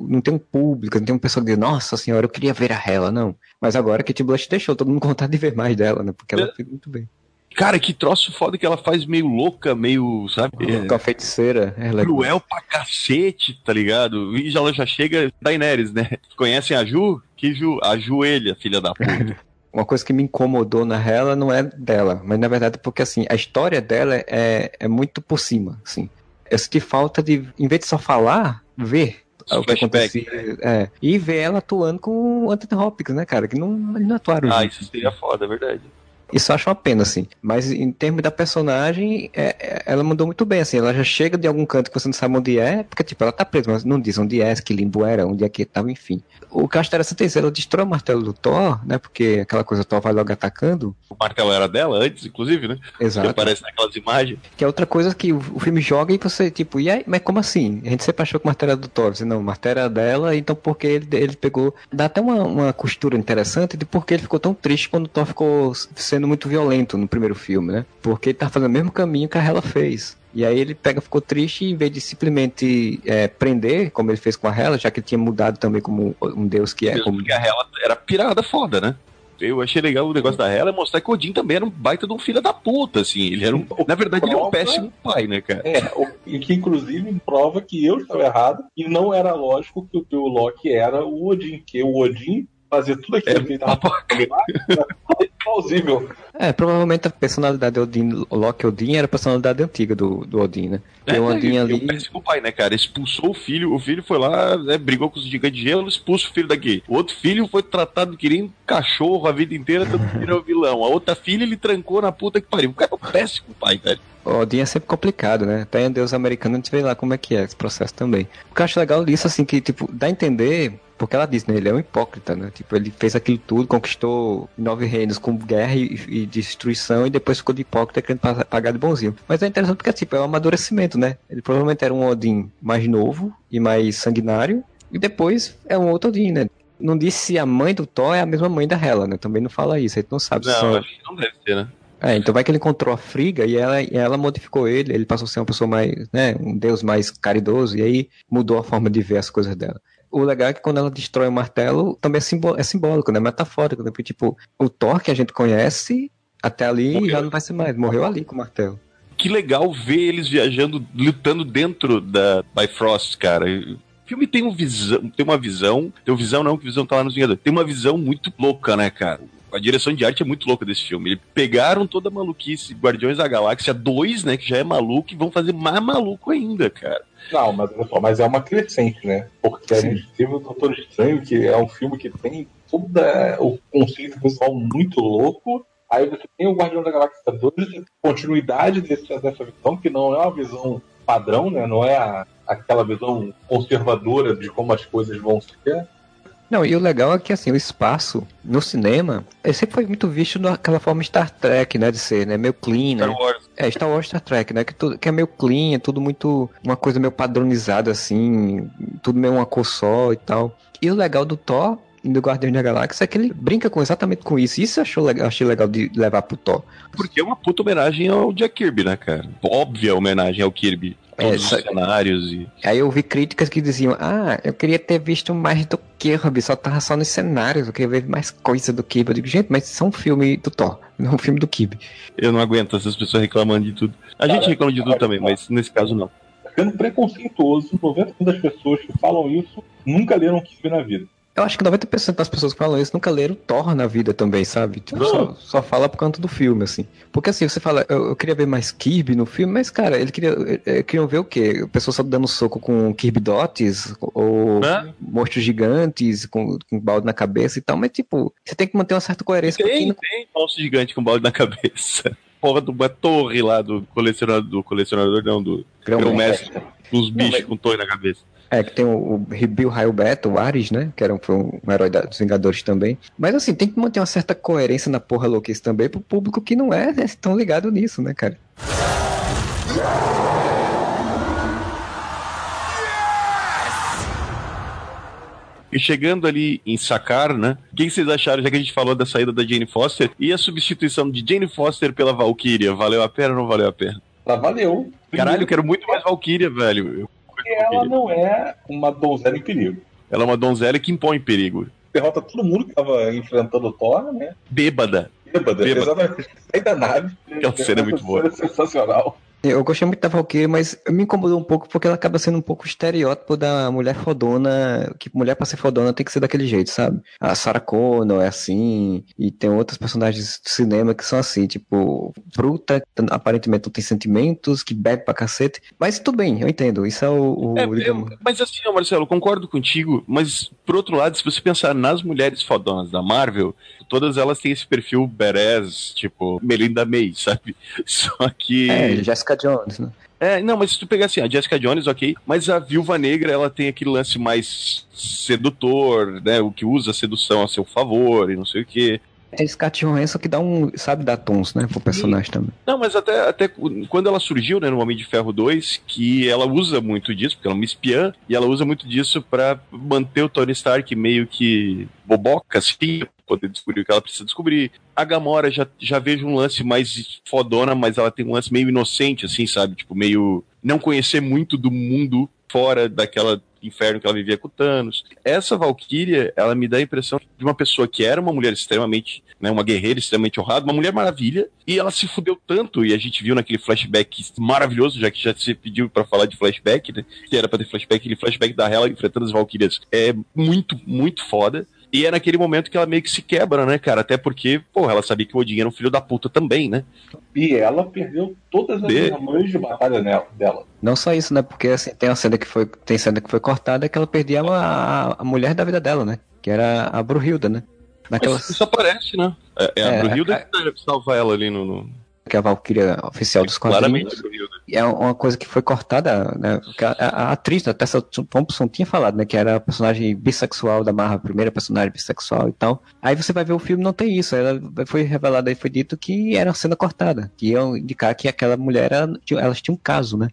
Não tem um público, não tem um pessoal que diz, nossa senhora, eu queria ver a Hela, não. Mas agora Kate Blanchett deixou todo mundo com vontade de ver mais dela, né, porque ela é. fez muito bem. Cara, que troço foda que ela faz meio louca, meio, sabe? Com a feiticeira. Ela é cruel pra cacete, tá ligado? E já, ela já chega Daenerys, né? Conhecem a Ju? Que Ju? A Joelha, filha da puta. Uma coisa que me incomodou na ela não é dela, mas na verdade porque assim, a história dela é, é muito por cima, assim. Eu senti falta de, em vez de só falar, ver o que acontecia. É, e ver ela atuando com o Anthony Hopkins, né, cara? Que não, não atuaram. Ah, isso seria foda, é verdade. Isso eu acho uma pena, assim. Mas em termos da personagem, é, é, ela mandou muito bem, assim. Ela já chega de algum canto que você não sabe onde é, porque, tipo, ela tá presa, mas não diz onde é, que limbo era, onde é que tava, enfim. O que eu acho interessante é isso, ela destrói o martelo do Thor, né? Porque aquela coisa, o Thor vai logo atacando. O martelo era dela antes, inclusive, né? Exato. Que aparece naquelas imagens. Que é outra coisa que o, o filme joga e você, tipo, e aí, mas como assim? A gente sempre achou que o martelo era do Thor. Você, não, o martelo era dela, então porque ele, ele pegou. Dá até uma, uma costura interessante de porque ele ficou tão triste quando o Thor ficou sendo muito violento no primeiro filme, né? Porque ele tá fazendo o mesmo caminho que a Hela fez. E aí ele pega, ficou triste e em vez de simplesmente é, prender, como ele fez com a Hela, já que ele tinha mudado também como um deus que é. Como... Porque a Hela era pirada foda, né? Eu achei legal o negócio da Hela é mostrar que o Odin também era um baita de um filho da puta, assim. Ele era um. Na verdade, ele é um péssimo pai, né, cara? É, o, que inclusive prova que eu estava errado e não era lógico que o, o Loki era o Odin, que o Odin fazia tudo aquilo é, que ele tava plausível. É, provavelmente a personalidade Odin, Loki Odin era a personalidade antiga do, do Odin, né? É, o Odin ali. O pai, né, cara? Expulsou o filho, o filho foi lá, né, brigou com os gigantes de gelo, expulsa o filho daqui. O outro filho foi tratado que nem um cachorro a vida inteira, tanto que virou vilão. A outra filha ele trancou na puta que pariu. O cara é um péssimo pai, velho. O Odin é sempre complicado, né? Até em Deus americano a gente vê lá como é que é esse processo também. O que eu acho legal disso, assim, que, tipo, dá a entender porque ela disse, né? Ele é um hipócrita, né? Tipo, ele fez aquilo tudo, conquistou nove reinos com guerra e, e destruição e depois ficou de hipócrita querendo pagar de bonzinho. Mas é interessante porque, tipo, é um amadurecimento, né? Ele provavelmente era um Odin mais novo e mais sanguinário e depois é um outro Odin, né? Não disse se a mãe do Thor é a mesma mãe da Hela, né? Também não fala isso, a gente não sabe não, se são... acho que não deve ser, né? É, então vai que ele encontrou a Friga e ela, e ela modificou ele, ele passou a ser uma pessoa mais, né, um deus mais caridoso, e aí mudou a forma de ver as coisas dela o legal é que quando ela destrói o martelo, também é, simbó é simbólico, né? Metafórico, né? Porque, tipo, o Thor que a gente conhece, até ali morreu. já não vai ser mais. Morreu ali com o martelo. Que legal ver eles viajando, lutando dentro da Bifrost, cara. O filme tem, um visão, tem uma visão, tem uma visão não, que visão tá lá nos Vingadores. Tem uma visão muito louca, né, cara? A direção de arte é muito louca desse filme. Eles pegaram toda a maluquice Guardiões da Galáxia 2, né, que já é maluco, e vão fazer mais maluco ainda, cara. Não, mas, mas é uma crescente, né? Porque Sim. a gente teve o Doutor Estranho, que é um filme que tem todo o conceito visual muito louco. Aí você tem o Guardião da Galáxia 2, continuidade desse, dessa visão, que não é uma visão padrão, né? Não é a, aquela visão conservadora de como as coisas vão ser. Não, e o legal é que assim, o espaço no cinema, ele sempre foi muito visto daquela forma Star Trek, né, de ser, né, meio clean, né? Star Wars. É, Star Wars, Star Trek, né, que, tudo, que é meio clean, é tudo muito, uma coisa meio padronizada, assim, tudo meio uma cor só e tal. E o legal do Thor do Guardião da Galáxia é que ele brinca com, exatamente com isso. Isso eu achou legal, achei legal de levar pro Thor. Porque é uma puta homenagem ao Jack Kirby, né, cara? Óbvia homenagem ao Kirby todos é, os cenários e. Aí eu vi críticas que diziam: Ah, eu queria ter visto mais do Kirby, só tava só nos cenários, eu queria ver mais coisa do Kirby. Eu digo, gente, mas isso é um filme do Thor, não é um filme do Kirby. Eu não aguento essas pessoas reclamando de tudo. A gente reclama de tudo também, mas nesse caso não. Sendo preconceituoso, 90% das pessoas que falam isso nunca leram Kirby na vida. Eu acho que 90% das pessoas que falam isso nunca leram Thor na vida também, sabe? Tipo, só, só, fala por conta do filme, assim. Porque assim, você fala, eu, eu queria ver mais Kirby no filme, mas, cara, ele queria, ele, queriam ver o quê? Pessoas só dando soco com Kirby Dots, ou Hã? monstros gigantes com, com balde na cabeça e tal, mas, tipo, você tem que manter uma certa coerência. Tem, não... tem monstro gigante com balde na cabeça. Porra de uma torre lá do colecionador, do colecionador não, do grão-mestre, uns bichos mas... com torre na cabeça. É, que tem o, o Bill Raio Beto, o Ares, né? Que era um, foi um, herói dos Vingadores também. Mas assim, tem que manter uma certa coerência na porra louquice também pro público que não é né, tão ligado nisso, né, cara? E chegando ali em Sakar, né? O que vocês acharam, já que a gente falou da saída da Jane Foster, e a substituição de Jane Foster pela Valkyria? Valeu a pena ou não valeu a pena? Ela valeu. Caralho, eu quero muito mais Valkyria, velho. Eu... Porque ela não é uma donzela em perigo. Ela é uma donzela que impõe perigo. Derrota todo mundo que tava enfrentando o Thor, né? Bêbada. Bêbada, Bêbada. exatamente. Sai da nave. Aquela cena é muito boa. Sensacional. Eu gostei muito da Valkyrie, mas me incomodou um pouco porque ela acaba sendo um pouco o estereótipo da mulher fodona, que mulher pra ser fodona tem que ser daquele jeito, sabe? A Sarah Connor é assim, e tem outros personagens de cinema que são assim, tipo, bruta, aparentemente não tem sentimentos, que bebe pra cacete. Mas tudo bem, eu entendo, isso é o... o É, digamos- eu- mas assim, Marcelo, concordo contigo, mas por outro lado, se você pensar nas mulheres fodonas da Marvel, todas elas têm esse perfil badass, tipo Melinda May, sabe? Só que. É, Jessica Jones, né? É, não, mas se tu pegar assim, a Jessica Jones, ok, mas a Viúva Negra, ela tem aquele lance mais sedutor, né? O que usa a sedução a seu favor e não sei o quê. É Scarlett Johansson que dá um, sabe, dar tons, né, pro personagem também. Não, mas até, até quando ela surgiu, né, no Homem de Ferro 2, que ela usa muito disso, porque ela é uma espiã, e ela usa muito disso pra manter o Tony Stark meio que boboca, assim, poder descobrir o que ela precisa descobrir. A Gamora já, já vejo um lance mais fodona, mas ela tem um lance meio inocente, assim, sabe? Tipo, meio não conhecer muito do mundo fora daquela inferno que ela vivia com Thanos. Essa Valkyria, ela me dá a impressão de uma pessoa que era uma mulher extremamente, né, uma guerreira extremamente honrada, uma mulher maravilha, e ela se fudeu tanto, e a gente viu naquele flashback maravilhoso, já que já se pediu pra falar de flashback, né, que era pra ter flashback, aquele flashback da Hela enfrentando as Valkyrias é muito, muito foda. E é naquele momento que ela meio que se quebra, né, cara? Até porque, porra, ela sabia que o Odin era um filho da puta também, né? E ela perdeu todas as De- armas de batalha nela, dela. Não só isso, né, porque assim, tem uma cena que foi, tem cena que foi cortada que ela perdia a, a, mulher da vida dela, né, que era a Brunhilda, né. Naquela, Mas isso aparece, né? É, é a É, Brunhilda a- que salva ela ali no... no... que é a Valkyria oficial dos Claramente quadrinhos. a Brunhilda. E é uma coisa que foi cortada, né? A, a- atriz, a Tessa Thompson, tinha falado, né? Que era a personagem bissexual da Marvel, a primeira personagem bissexual e tal. Aí você vai ver o filme não tem isso. Ela foi revelada e foi dito que era uma cena cortada. Que iam indicar que aquela mulher, era, tinha- elas tinham um caso, né?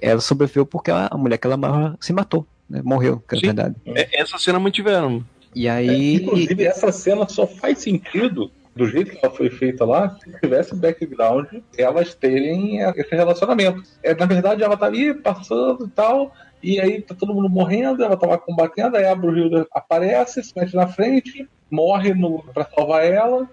Ela sobreviveu porque a, a mulher que ela amava se matou, né? Morreu, que é Sim. verdade. É, essa cena mantiveram. E aí. Inclusive, essa cena só faz sentido do jeito que ela foi feita lá, se tivesse background, elas terem esse relacionamento. É, na verdade, ela tá ali passando e tal, e aí tá todo mundo morrendo, ela tava combatendo, aí a Brunhilda aparece, se mete na frente, morre no, pra salvar ela.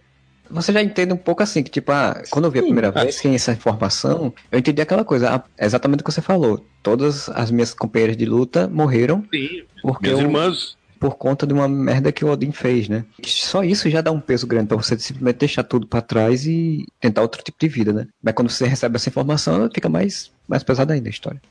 Você já entende um pouco assim, que tipo, ah, quando eu vi a primeira ah, vez sem essa informação, eu entendi aquela coisa, ah, exatamente o que você falou. Todas as minhas companheiras de luta morreram Sim. porque Minhas eu- irmãs. Por conta de uma merda que o Odin fez, né? Só isso já dá um peso grande pra você simplesmente deixar tudo pra trás e tentar outro tipo de vida, né? Mas quando você recebe essa informação, fica mais, mais pesada ainda a história.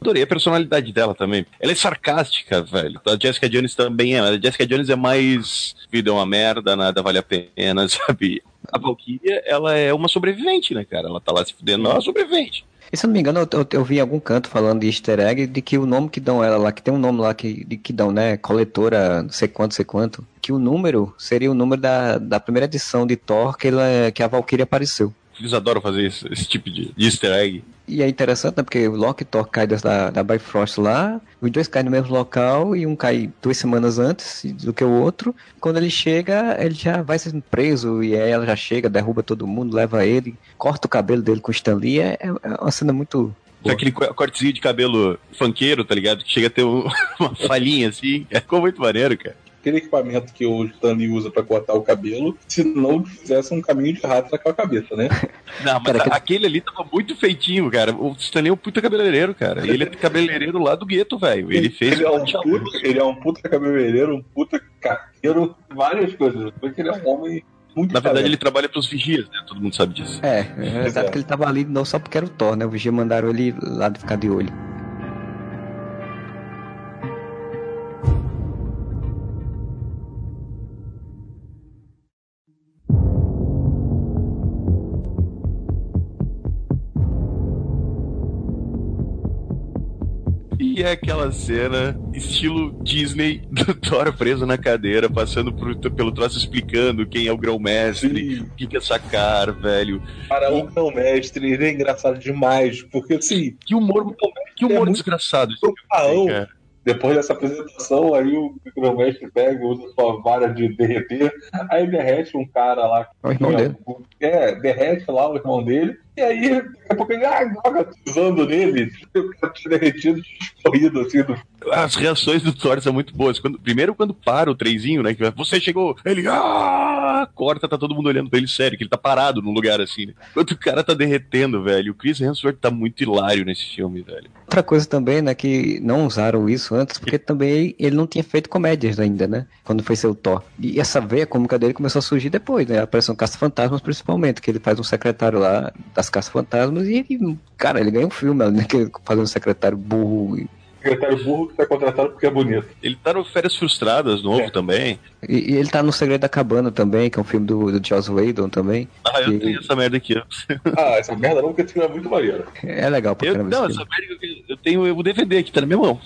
Adorei a personalidade dela também. Ela é sarcástica, velho. A Jessica Jones também é. A Jessica Jones é mais vida é uma merda, nada vale a pena, sabe? A Valkyria, ela é uma sobrevivente, né, cara? Ela tá lá se fudendo, ela é uma sobrevivente. E se eu não me engano, eu, eu, eu vi em algum canto falando de easter egg de que o nome que dão ela lá, que tem um nome lá que, de, que dão, né? Coletora, não sei quanto, sei quanto. Que o número seria o número da, da primeira edição de Thor que, ela, que a Valkyria apareceu. Eles adoram fazer esse, esse tipo de, de easter egg. E é interessante, né? Porque o Loki e Thor caem da, da Bifrost lá, os dois caem no mesmo local e um cai duas semanas antes do que o outro. Quando ele chega, ele já vai sendo preso e aí ela já chega, derruba todo mundo, leva ele, corta o cabelo dele com o Stan Lee. É, é uma cena muito. Tem aquele co- cortezinho de cabelo funkeiro, tá ligado? Que chega a ter um- uma falhinha assim. Ficou muito maneiro, cara. Aquele equipamento que o Stanley usa pra cortar o cabelo, se não fizesse um caminho de rato naquela cabeça, né? Não, mas Cara, aquele ali tava muito feitinho, cara. O Stanley é um puta cabeleireiro, cara. Ele é cabeleireiro lá do gueto, velho. Ele fez. Ele é um puta, ele é um puta cabeleireiro, um puta carteiro, várias coisas. Porque ele é um homem muito Na verdade, ele trabalha pros vigias, né? Todo mundo sabe disso. É, é exato é. que ele tava ali não só porque era o Thor, né? O Vigia mandaram ele lá de ficar de olho. É aquela cena, estilo Disney, do Thor preso na cadeira, passando por- pelo troço explicando quem é o grão-mestre, o que, que é sacar, velho. Para um não mestre, ele é engraçado demais. Porque assim, Que humor, que humor É muito- desgraçado o Paão, cara. Depois dessa apresentação, aí o grão-mestre pega, usa sua vara de derreter, aí derrete um cara lá. O irmão dele. É, derrete lá o irmão dele. E aí, daqui a pouco ele ah, joga pisando nele, o cara tinha derretido, escorrido assim. Do... As reações do Thor são muito boas. Quando, primeiro, quando para o trenzinho, né? Que você chegou, ele ah, corta, tá todo mundo olhando pra ele sério, que ele tá parado num lugar assim, né? Enquanto o cara tá derretendo, velho. O Chris Hemsworth tá muito hilário nesse filme, velho. Outra coisa também, né, que não usaram isso antes, porque também ele não tinha feito comédias ainda, né? Quando foi seu Thor. E essa veia cômica dele começou a surgir depois, né? Apareceu no Caça Fantasmas, principalmente, que ele faz um secretário lá das Caça Fantasmas e ele, cara, ele ganha um filme, né? Que fazendo um secretário burro. e- Secretário burro que tá contratado porque é bonito. Ele tá no Férias Frustradas, novo É. também. E, e ele tá no Segredo da Cabana também, que é um filme do, do Joss Whedon também. Ah, eu E- tenho essa merda aqui, ó. Ah, essa merda não, porque esse filme é muito maneiro. É legal pra Eu, caramba não, essa merda que eu- eu tenho o DVD aqui, tá na minha mão.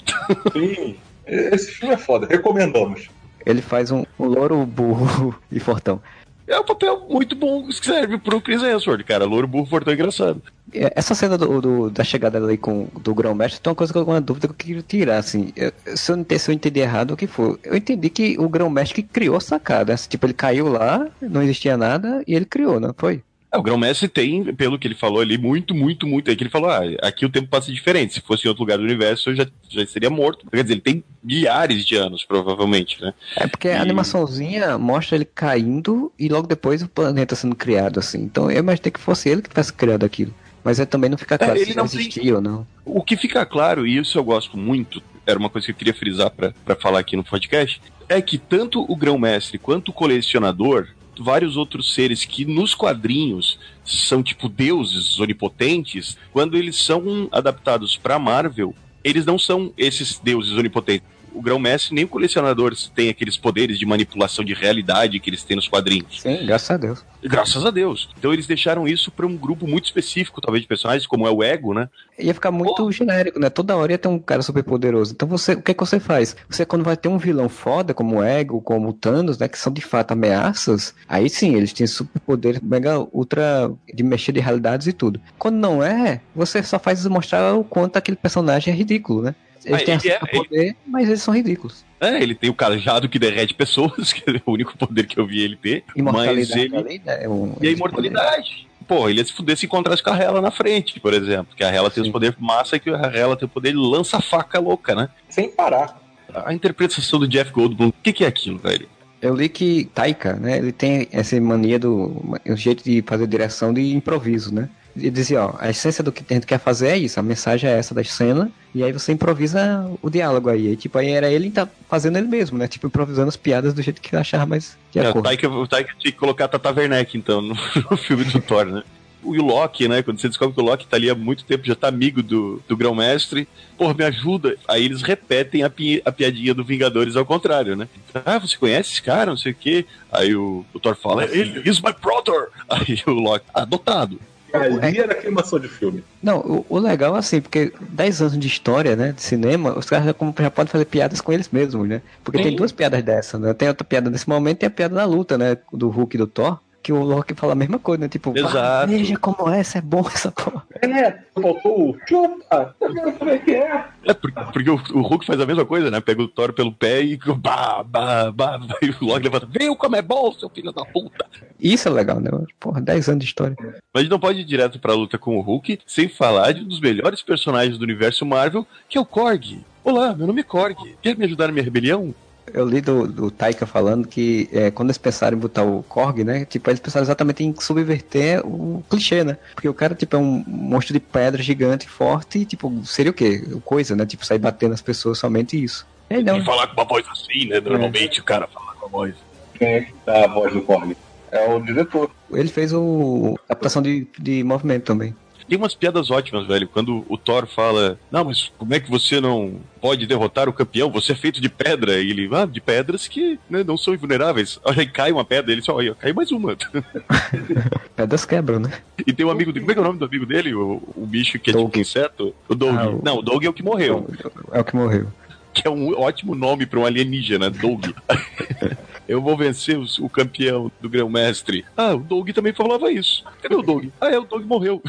Sim. Esse filme é foda, recomendamos. Ele faz um, um louro burro e fortão. É um papel muito bom que serve pro Chris Hemsworth, cara. Louro, burro, fortão engraçado. É, Essa cena do, do- da chegada ali com, do grão-mestre tem uma coisa que eu uma dúvida que eu queria tirar, assim. Eu- se, eu, se eu entendi errado, o que foi? Eu entendi que o grão-mestre que criou a sacada. assim, Tipo, ele caiu lá, não existia nada, e ele criou, não foi? É, o Grão-Mestre tem, pelo que ele falou ali, muito, muito, muito. É que ele falou, ah, aqui o tempo passa diferente. Se fosse em outro lugar do universo, eu já, já seria morto. Quer dizer, ele tem milhares de anos, provavelmente, né? É porque a E- animaçãozinha mostra ele caindo e logo depois o planeta sendo criado, assim. Então eu imaginei que fosse ele que tivesse criado aquilo. Mas é, também não fica claro ele se não tem- existia ou não. O que fica claro, e isso eu gosto muito, era uma coisa que eu queria frisar pra falar aqui no podcast, é que tanto o Grão-Mestre quanto o Colecionador, vários outros seres que nos quadrinhos são tipo deuses onipotentes, quando eles são adaptados pra Marvel, eles não são esses deuses onipotentes. O Grão-Mestre nem o Colecionador tem aqueles poderes de manipulação de realidade que eles têm nos quadrinhos. Sim, graças a Deus. Graças a Deus. Então eles deixaram isso pra um grupo muito específico, talvez, de personagens, como é o Ego, né? Ia ficar muito genérico, né? Toda hora ia ter um cara super poderoso. Então você, o que é que você faz? Você quando vai ter um vilão foda, como o Ego, como o Thanos, né? Que são de fato ameaças, aí sim, eles têm superpoder mega ultra de mexer de realidades e tudo. Quando não é, você só faz mostrar o quanto aquele personagem é ridículo, né? Eles Ah, têm ele é- superpoder, mas eles são ridículos. É, ele tem o cajado que derrete pessoas, que é o único poder que eu vi ele ter. Mas Imortalidade ele. né? É um, E a imortalidade. Pô, ele ia se fuder se encontrasse com a Hela na frente, por exemplo. Que a Hela tem os Sim. poderes massa que a Hela tem o poder de lança-faca louca, né? Sem parar. A interpretação do Jeff Goldblum, o que, que é aquilo, velho? Eu li que Taika, né, ele tem essa mania do um jeito de fazer direção de improviso, né? E dizia, ó, a essência do que a gente quer fazer é isso, a mensagem é essa da cena, e aí você improvisa o diálogo aí. E, tipo, aí era ele tá fazendo ele mesmo, né? Tipo, improvisando as piadas do jeito que achava mais de É, o, acordo. O Taika tinha que colocar a Tata Werneck, então, no, no filme do Thor, né? E o Loki, né? Quando você descobre que o Loki tá ali há muito tempo, já tá amigo do, do Grão-Mestre, porra, me ajuda. Aí eles repetem a, pi- a piadinha do Vingadores ao contrário, né? Ah, você conhece esse cara, não sei o quê. Aí o, o Thor fala, ele is my brother. Aí o Loki, adotado. Ali era queimação de filme. Não, o, o legal é assim, porque 10 anos de história, né, de cinema, os caras já, já podem fazer piadas com eles mesmos, né? Porque tem Sim. duas piadas dessas, né? Tem outra piada nesse momento e a piada da luta, né? Do Hulk e do Thor, que o Loki fala a mesma coisa, né? Tipo, Exato. "Ah, veja como é, essa é bom essa porra. É, faltou o chupa. Como é que é? É, por- porque, o, o Hulk faz a mesma coisa, né? Pega o Thor pelo pé e bah, bah, bah, e o Loki levanta, veio como é bom, seu filho da puta. Isso é legal, né? Porra, 10 anos de história. Mas a gente não pode ir direto pra luta com o Hulk sem falar de um dos melhores personagens do universo Marvel, que é o Korg. Olá, meu nome é Korg. Quer me ajudar na minha rebelião? Eu li do, do Taika falando que é, quando eles pensaram em botar o Korg, né? Tipo, eles pensaram exatamente em subverter o clichê, né? Porque o cara, tipo, é um monstro de pedra gigante, forte, e, tipo, seria o quê? Coisa, né? Tipo, sair batendo as pessoas, somente isso. Ele não. Tem que falar com uma voz assim, né? Normalmente o cara fala com a voz. Quem é que dá a voz do Korg? É o diretor. Ele fez o adaptação de, de movimento também. Tem umas piadas ótimas, velho. Quando o Thor fala, não, mas como é que você não pode derrotar o campeão? Você é feito de pedra. E ele, ah, de pedras que né, não são invulneráveis. Aí cai uma pedra, ele só, olha, caiu mais uma. Pedras quebram, né? E tem um amigo dele, como é que é o nome do amigo dele? O, o bicho que é Doug. tipo inseto? O Doug. Ah, o- Não, o Doug é o que morreu. É o que morreu. Que é um ótimo nome pra um alienígena, Doug. Eu vou vencer os- o campeão do Grão-Mestre. Ah, o Doug também falava isso. Cadê o Doug? Ah, é, o Doug morreu.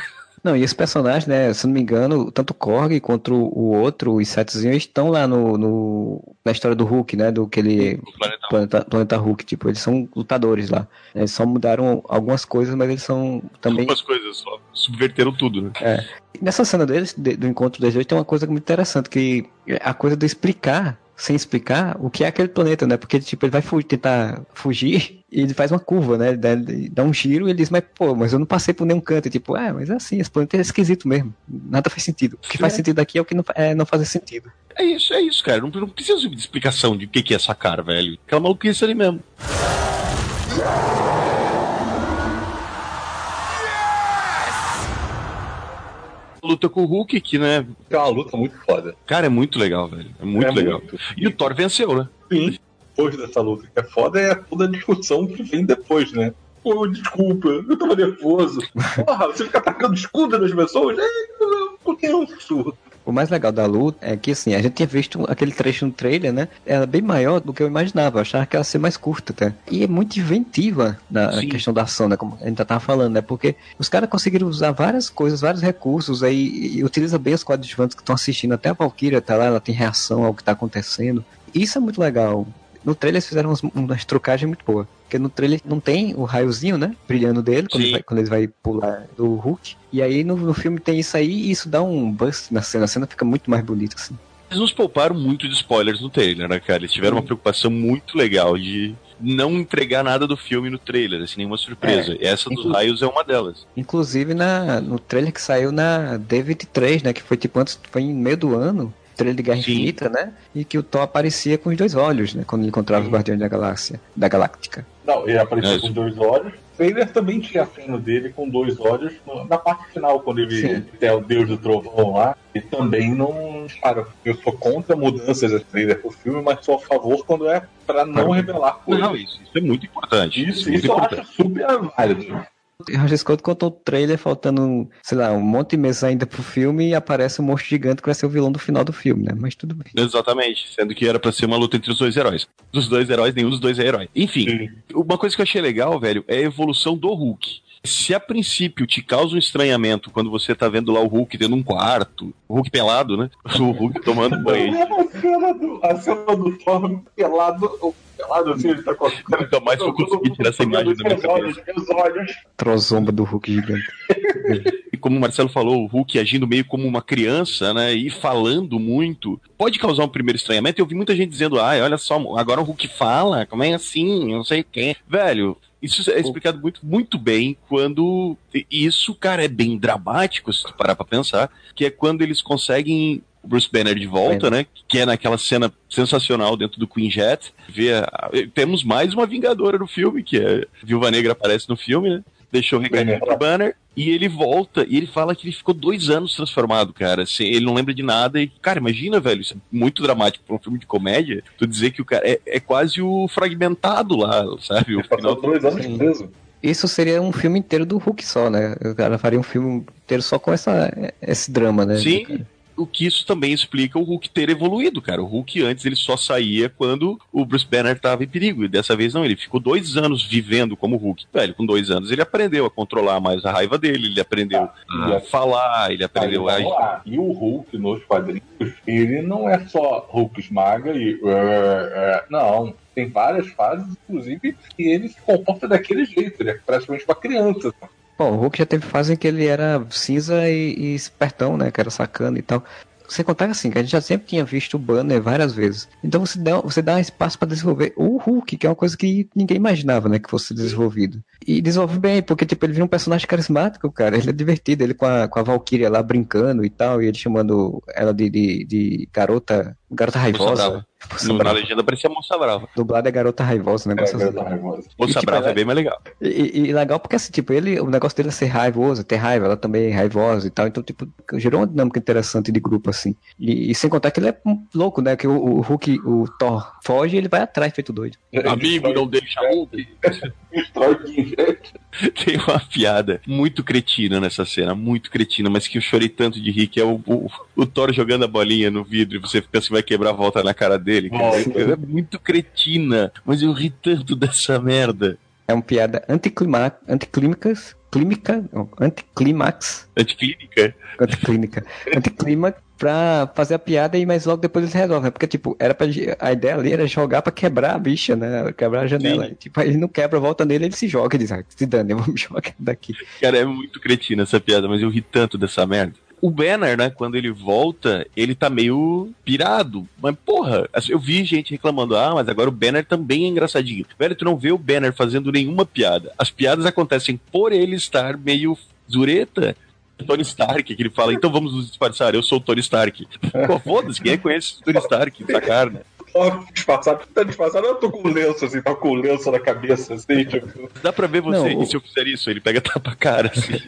Não, e esse personagem, né, se não me engano, tanto o Korg quanto o outro, o Insetzinho, eles estão lá no, no, na história do Hulk, né, do que ele... Planeta Planeta, Planeta Hulk, tipo, eles são lutadores lá. Eles só mudaram algumas coisas, mas eles são também... Algumas coisas só subverteram tudo, né? É. E nessa cena deles, de- do encontro deles dois, tem uma coisa muito interessante, que é a coisa de explicar, sem explicar, o que é aquele planeta, né? Porque, tipo, ele vai tentar fugir e ele faz uma curva, né? Ele dá, ele dá um giro e ele diz, mas, pô, mas eu não passei por nenhum canto. E, tipo, é, mas é assim, esse planeta é esquisito mesmo. Nada faz sentido. O que faz É. sentido aqui é o que não, é não fazer sentido. É isso, é isso, cara. Não, não precisa de explicação de o que, que é essa cara, velho. Aquela maluquice ali mesmo. Luta com o Hulk, que, né? É uma luta muito foda. Cara, é muito legal, velho. É muito É legal. muito. E o Thor venceu, né? Sim. Depois dessa luta que é foda, é toda a discussão que vem depois, né? Pô, desculpa, eu tava nervoso. Porra, você fica atacando escudo nas pessoas? É, porque é um absurdo. O mais legal da luta é que, assim, a gente tinha visto aquele trecho no trailer, né? Ela é bem maior do que eu imaginava. Eu achava que ela ia ser mais curta, até. E é muito inventiva na Sim. questão da ação, né? Como a gente já tava falando, né? Porque os caras conseguiram usar várias coisas, vários recursos aí e utiliza bem os coadjuvantes que estão assistindo. Até a Valkyria tá lá, ela tem reação ao que tá acontecendo. Isso é muito legal. No trailer eles fizeram umas, umas trocagens muito boas. Porque no trailer não tem o raiozinho, né? Brilhando dele, quando ele, vai, quando ele vai pular do Hulk. E aí no, no filme tem isso aí e isso dá um bust na cena. A cena fica muito mais bonita, assim. Eles nos pouparam muito de spoilers no trailer, né, cara? Eles tiveram uma preocupação muito legal de não entregar nada do filme no trailer, assim, nenhuma surpresa. E essa dos raios é uma delas. Inclusive na, no trailer que saiu na D23, né? Que foi tipo antes, foi em meio do ano. Trailer de Guerra Sim. Infinita, né? E que o Thor aparecia com os dois olhos, né? Quando ele encontrava os Guardiões da Galáxia, da Galáctica. Não, ele apareceu É, com isso. dois olhos. O trailer também tinha a cena dele com dois olhos na parte final, quando ele Sim. tem o Deus do Trovão lá. E também não. Cara, eu sou contra mudanças de trailer pro filme, mas sou a favor quando é pra não revelar coisas. Não, isso, isso é muito importante. Isso, é muito isso eu importante. acho super válido. Roger Scott contou o trailer faltando, sei lá, um monte de meses ainda pro filme e aparece um monstro gigante que vai ser o vilão do final do filme, né? Mas tudo bem. Exatamente, sendo que era pra ser uma luta entre os dois heróis. Dos dois heróis, nenhum dos dois é herói. Enfim, Sim. uma coisa que eu achei legal, velho, é a evolução do Hulk. Se a princípio te causa um estranhamento quando você tá vendo lá o Hulk dentro de um quarto, o Hulk pelado, né? O Hulk tomando banho. A cena do, a cena do Thor pelado, o pelado assim, ele tá com a Nunca mais vou conseguir tirar essa imagem da minha Os olhos, os olhos. Trozomba do Hulk gigante. E como o Marcelo falou, o Hulk agindo meio como uma criança, né? E falando muito, pode causar um primeiro estranhamento. Eu vi muita gente dizendo, ai, olha só, agora o Hulk fala, como é assim, não sei o quê. Velho, isso é explicado muito, muito bem quando. Isso, cara, é bem dramático, se tu parar pra pensar, que é quando eles conseguem o Bruce Banner de volta, né? Que é naquela cena sensacional dentro do Queen Jet. Vê a- temos mais uma Vingadora no filme, que é a Viúva Negra aparece no filme, né? Deixou o recadinho pro Banner e ele volta e ele fala que ele ficou dois anos transformado, cara. Assim, ele não lembra de nada e, cara, imagina, velho, isso é muito dramático pra um filme de comédia. Tu dizer que o cara é, é quase o fragmentado lá, sabe? O Ele final dois anos preso. Isso seria um filme inteiro do Hulk só, né? O cara faria um filme inteiro só com essa, esse drama, né? Sim, o que isso também explica o Hulk ter evoluído, cara. O Hulk antes ele só saía quando o Bruce Banner estava em perigo. E dessa vez não, ele ficou dois anos vivendo como Hulk. Velho, com dois anos ele aprendeu a controlar mais a raiva dele, ele aprendeu a Ah, falar, ele aprendeu a. lá. E o Hulk nos quadrinhos, ele não é só Hulk esmaga e. é, é, não. Tem várias fases, inclusive, que ele se comporta daquele jeito. Ele é praticamente uma criança. Bom, o Hulk já teve fase em que ele era cinza e, e espertão, né? Que era sacana e tal. Sem contar assim, que a gente já sempre tinha visto o Banner várias vezes. Então você dá, você dá espaço para desenvolver o Hulk, que é uma coisa que ninguém imaginava, né? Que fosse desenvolvido. E desenvolve bem, porque tipo, ele vira um personagem carismático, cara. Ele é divertido, ele com a, com a Valkyria lá brincando e tal, e ele chamando ela de, de, de garota. Garota raivosa. No, na legenda parecia Moça Brava. Dublado é garota raivosa, É, negócio é, assim. raivosa. Moça tipo, Brava é bem mais legal. E, e- e legal porque, assim, tipo, ele, o negócio dele é ser raivoso, ter raiva, ela também é raivosa e tal. Então, tipo, gerou uma dinâmica interessante de grupo, assim. E, e sem contar que ele é um louco, né? Que o, o Hulk, o Thor foge e ele vai atrás, feito doido. Amigo, não deixa o Kinjet. Tem uma piada muito cretina nessa cena, muito cretina, mas que eu chorei tanto de rir, que é o, o, o Thor jogando a bolinha no vidro e você pensa vai quebrar a volta na cara dele. É muito cretina, mas eu ri tanto dessa merda. É uma piada anticlima- anticlímacas, anticlímica, anticlímax. Anticlínica. Anticlínica. Anticlímax pra fazer a piada e mas logo depois eles resolvem. Porque, tipo, era pra, a ideia ali era jogar pra quebrar a bicha, né? Quebrar a janela. Sim. Tipo, aí ele não quebra, volta nele, ele se joga e diz, ah, se dane, eu vou me jogar daqui. Cara, é muito cretina essa piada, mas eu ri tanto dessa merda. O Banner, né, quando ele volta, ele tá meio pirado. Mas, porra, assim, eu vi gente reclamando, ah, mas agora o Banner também é engraçadinho. Velho, tu não vê o Banner fazendo nenhuma piada. As piadas acontecem por ele estar meio zureta. Tony Stark, que ele fala, então vamos nos disfarçar, eu sou o Tony Stark. Pô, foda-se, quem é conhece o Tony Stark, essa cara, né? disfarçado, tá disfarçado, eu tô com lenço, assim, tá com lenço na cabeça, assim, tipo. Dá pra ver você, não, e se eu fizer isso, ele pega tapa a cara, assim.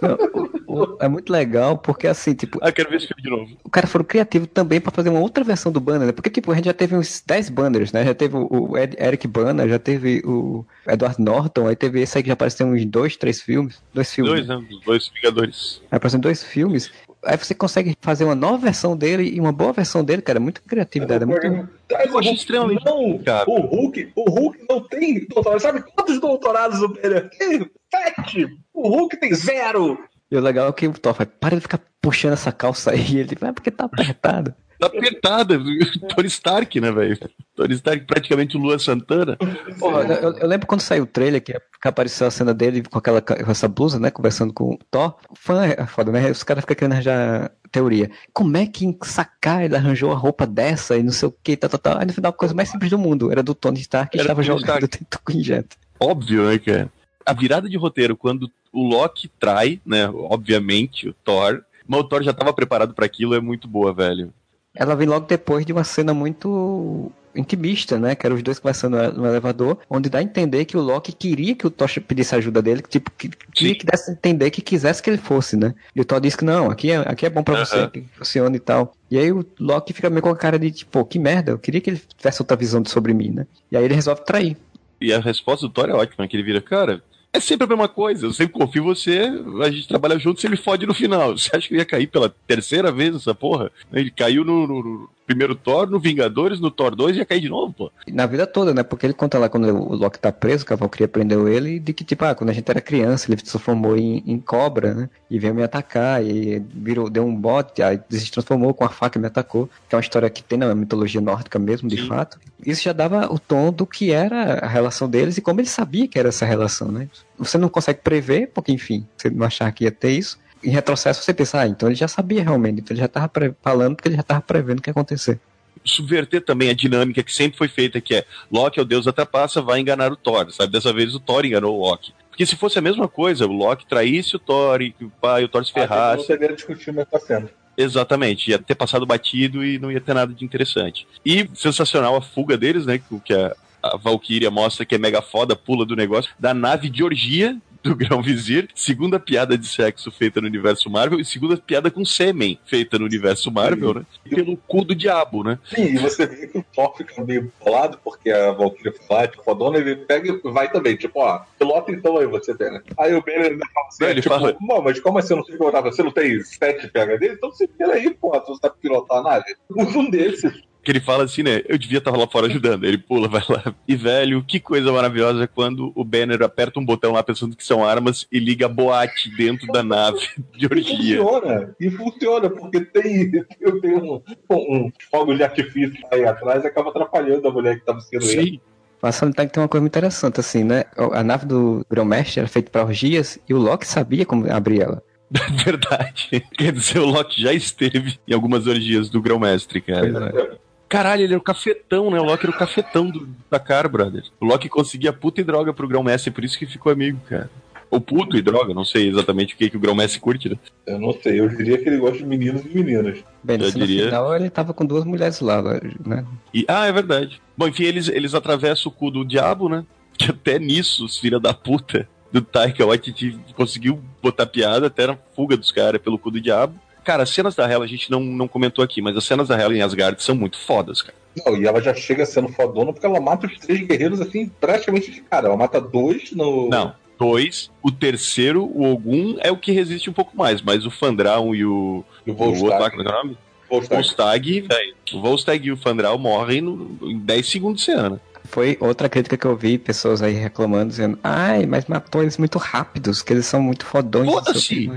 Não, é muito legal, porque assim, tipo. Ah, quero ver esse filme de novo. O cara foram criativo também pra fazer uma outra versão do banner, né? Porque, tipo, a gente já teve uns 10 banners, né? Já teve o Ed, Eric Banner, já teve o Edward Norton, aí teve esse aí que já apareceu uns dois, três filmes. Dois filmes. Dois, né? Dois Vingadores. Aí apareceu dois filmes aí você consegue fazer uma nova versão dele e uma boa versão dele, cara. É muito criatividade. É muito... Eu acho extremamente. Não, cara. o Hulk, o Hulk não tem doutorado. Sabe quantos doutorados o Pereira tem? Sete! O Hulk tem zero! E o legal é que o Thor vai, para de ficar puxando essa calça aí. Ele vai, porque tá apertado. tá apertada. Tony Stark, né, velho? Tony Stark, praticamente o Lua Santana. Porra, eu, eu, lembro quando saiu o trailer que, apareceu a cena dele com, aquela, com essa blusa, né? Conversando com o Thor. Fã é foda, né? Os caras ficam querendo arranjar teoria. Como é que em sacar ele arranjou a roupa dessa e não sei o que, tal, tal, tal. Aí no final a coisa mais simples do mundo. Era do Tony Stark que estava jogando dentro com injeto. Óbvio, né, cara? A virada de roteiro, quando o Loki trai, né? Obviamente, o Thor. Mas o Thor já estava preparado para aquilo, é muito boa, velho ela vem logo depois de uma cena muito intimista, né? Que eram os dois conversando no elevador, onde dá a entender que o Loki queria que o Thor pedisse ajuda dele, que, tipo, que, queria que desse a entender que quisesse que ele fosse, né? E o Thor disse que não, aqui é, aqui é bom para você, que funciona e tal. E aí o Loki fica meio com a cara de, tipo, que merda, eu queria que ele tivesse outra visão sobre mim, né? E aí ele resolve trair. E a resposta do Thor é ótima, que ele vira, cara, é sempre a mesma coisa. Eu sempre confio em você, a gente trabalha junto, você me fode no final. Você acha que ia cair pela terceira vez essa porra? Ele caiu no, no, primeiro Thor, no Vingadores, no Thor 2 ia cair de novo, pô. Na vida toda, né? Porque ele conta lá quando o Loki tá preso, que a Valkyria prendeu ele, de que, tipo, ah, quando a gente era criança, ele se transformou em, em cobra, né? E veio me atacar, e virou, deu um bote, aí se transformou com a faca e me atacou. Que é uma história que tem na mitologia nórdica mesmo, de Sim. fato. Isso já dava o tom do que era a relação deles e como ele sabia que era essa relação, né? Você não consegue prever, porque, enfim, você não achar que ia ter isso em retrocesso você pensa, ah, então ele já sabia realmente, então ele já estava falando porque ele já estava prevendo o que ia acontecer. Subverter também a dinâmica que sempre foi feita, que é Loki é o deus da trapaça, vai enganar o Thor, sabe? Dessa vez o Thor enganou o Loki. Porque se fosse a mesma coisa, o Loki traísse o Thor e o pai, o Thor se ferrasse. Não seria discutir nessa cena. Exatamente, ia ter passado batido e não ia ter nada de interessante. E sensacional a fuga deles, né? Que a, a Valkyria mostra que é mega foda, pula do negócio, da nave de orgia do Grão Vizir, segunda piada de sexo feita no universo Marvel e segunda piada com sêmen feita no universo Marvel, Sim. né? Pelo cu do diabo, né? Sim, e você vê que o Thor fica meio bolado porque a Valkyria fala, tipo, a dona ele pega e vai também, tipo, ó, pilota então aí você tem, né? Aí o Banner fala assim, ele tipo, fala... mas como assim eu não sei pilotar? Você não tem sete PHD? Então você vira aí, pô, você sabe pilotar a nave. Usa um desses que ele fala assim, né? Eu devia estar lá fora ajudando. Ele pula, vai lá. E, velho, que coisa maravilhosa quando o Banner aperta um botão lá pensando que são armas e liga a boate dentro da nave de orgia. E funciona. E funciona, porque tem, tem um, um fogo de artifício aí atrás e acaba atrapalhando a mulher que tá sendo Sim. Mas que tem uma coisa muito interessante, assim, né? A nave do Grão-Mestre era feita para orgias e o Loki sabia como abrir ela. Verdade. Quer dizer, o Loki já esteve em algumas orgias do Grão-Mestre, cara. É. Caralho, ele era o cafetão, né? O Loki era o cafetão do, da cara, brother. O Loki conseguia puta e droga pro Grão-Mestre, por isso que ficou amigo, cara. Ou puto e droga, não sei exatamente o que, que o Grão-Mestre curte, né? Eu não sei, eu diria que ele gosta de meninos e meninas. Bem, eu diria... no final ele tava com duas mulheres lá, né? E, ah, é verdade. Bom, enfim, eles, eles atravessam o cu do diabo, né? Que até nisso, os filha da puta do Taika Waititi conseguiu botar piada até na fuga dos caras pelo cu do diabo. Cara, as cenas da Hela a gente não, não comentou aqui, mas as cenas da Hela em Asgard são muito fodas, cara. Não, e ela já chega sendo fodona porque ela mata os três guerreiros assim, praticamente de cara. Ela mata dois no. Não, dois. O terceiro, o Ogum, é o que resiste um pouco mais, mas o Fandral e o. E o Volstagg. O outro, é o nome? Volstagg, velho. O Volstagg e o Fandral morrem no, em 10 segundos de cena. Foi outra crítica que eu vi, pessoas aí reclamando, dizendo, ai, mas matou eles muito rápidos, que eles são muito fodões. Foda-se!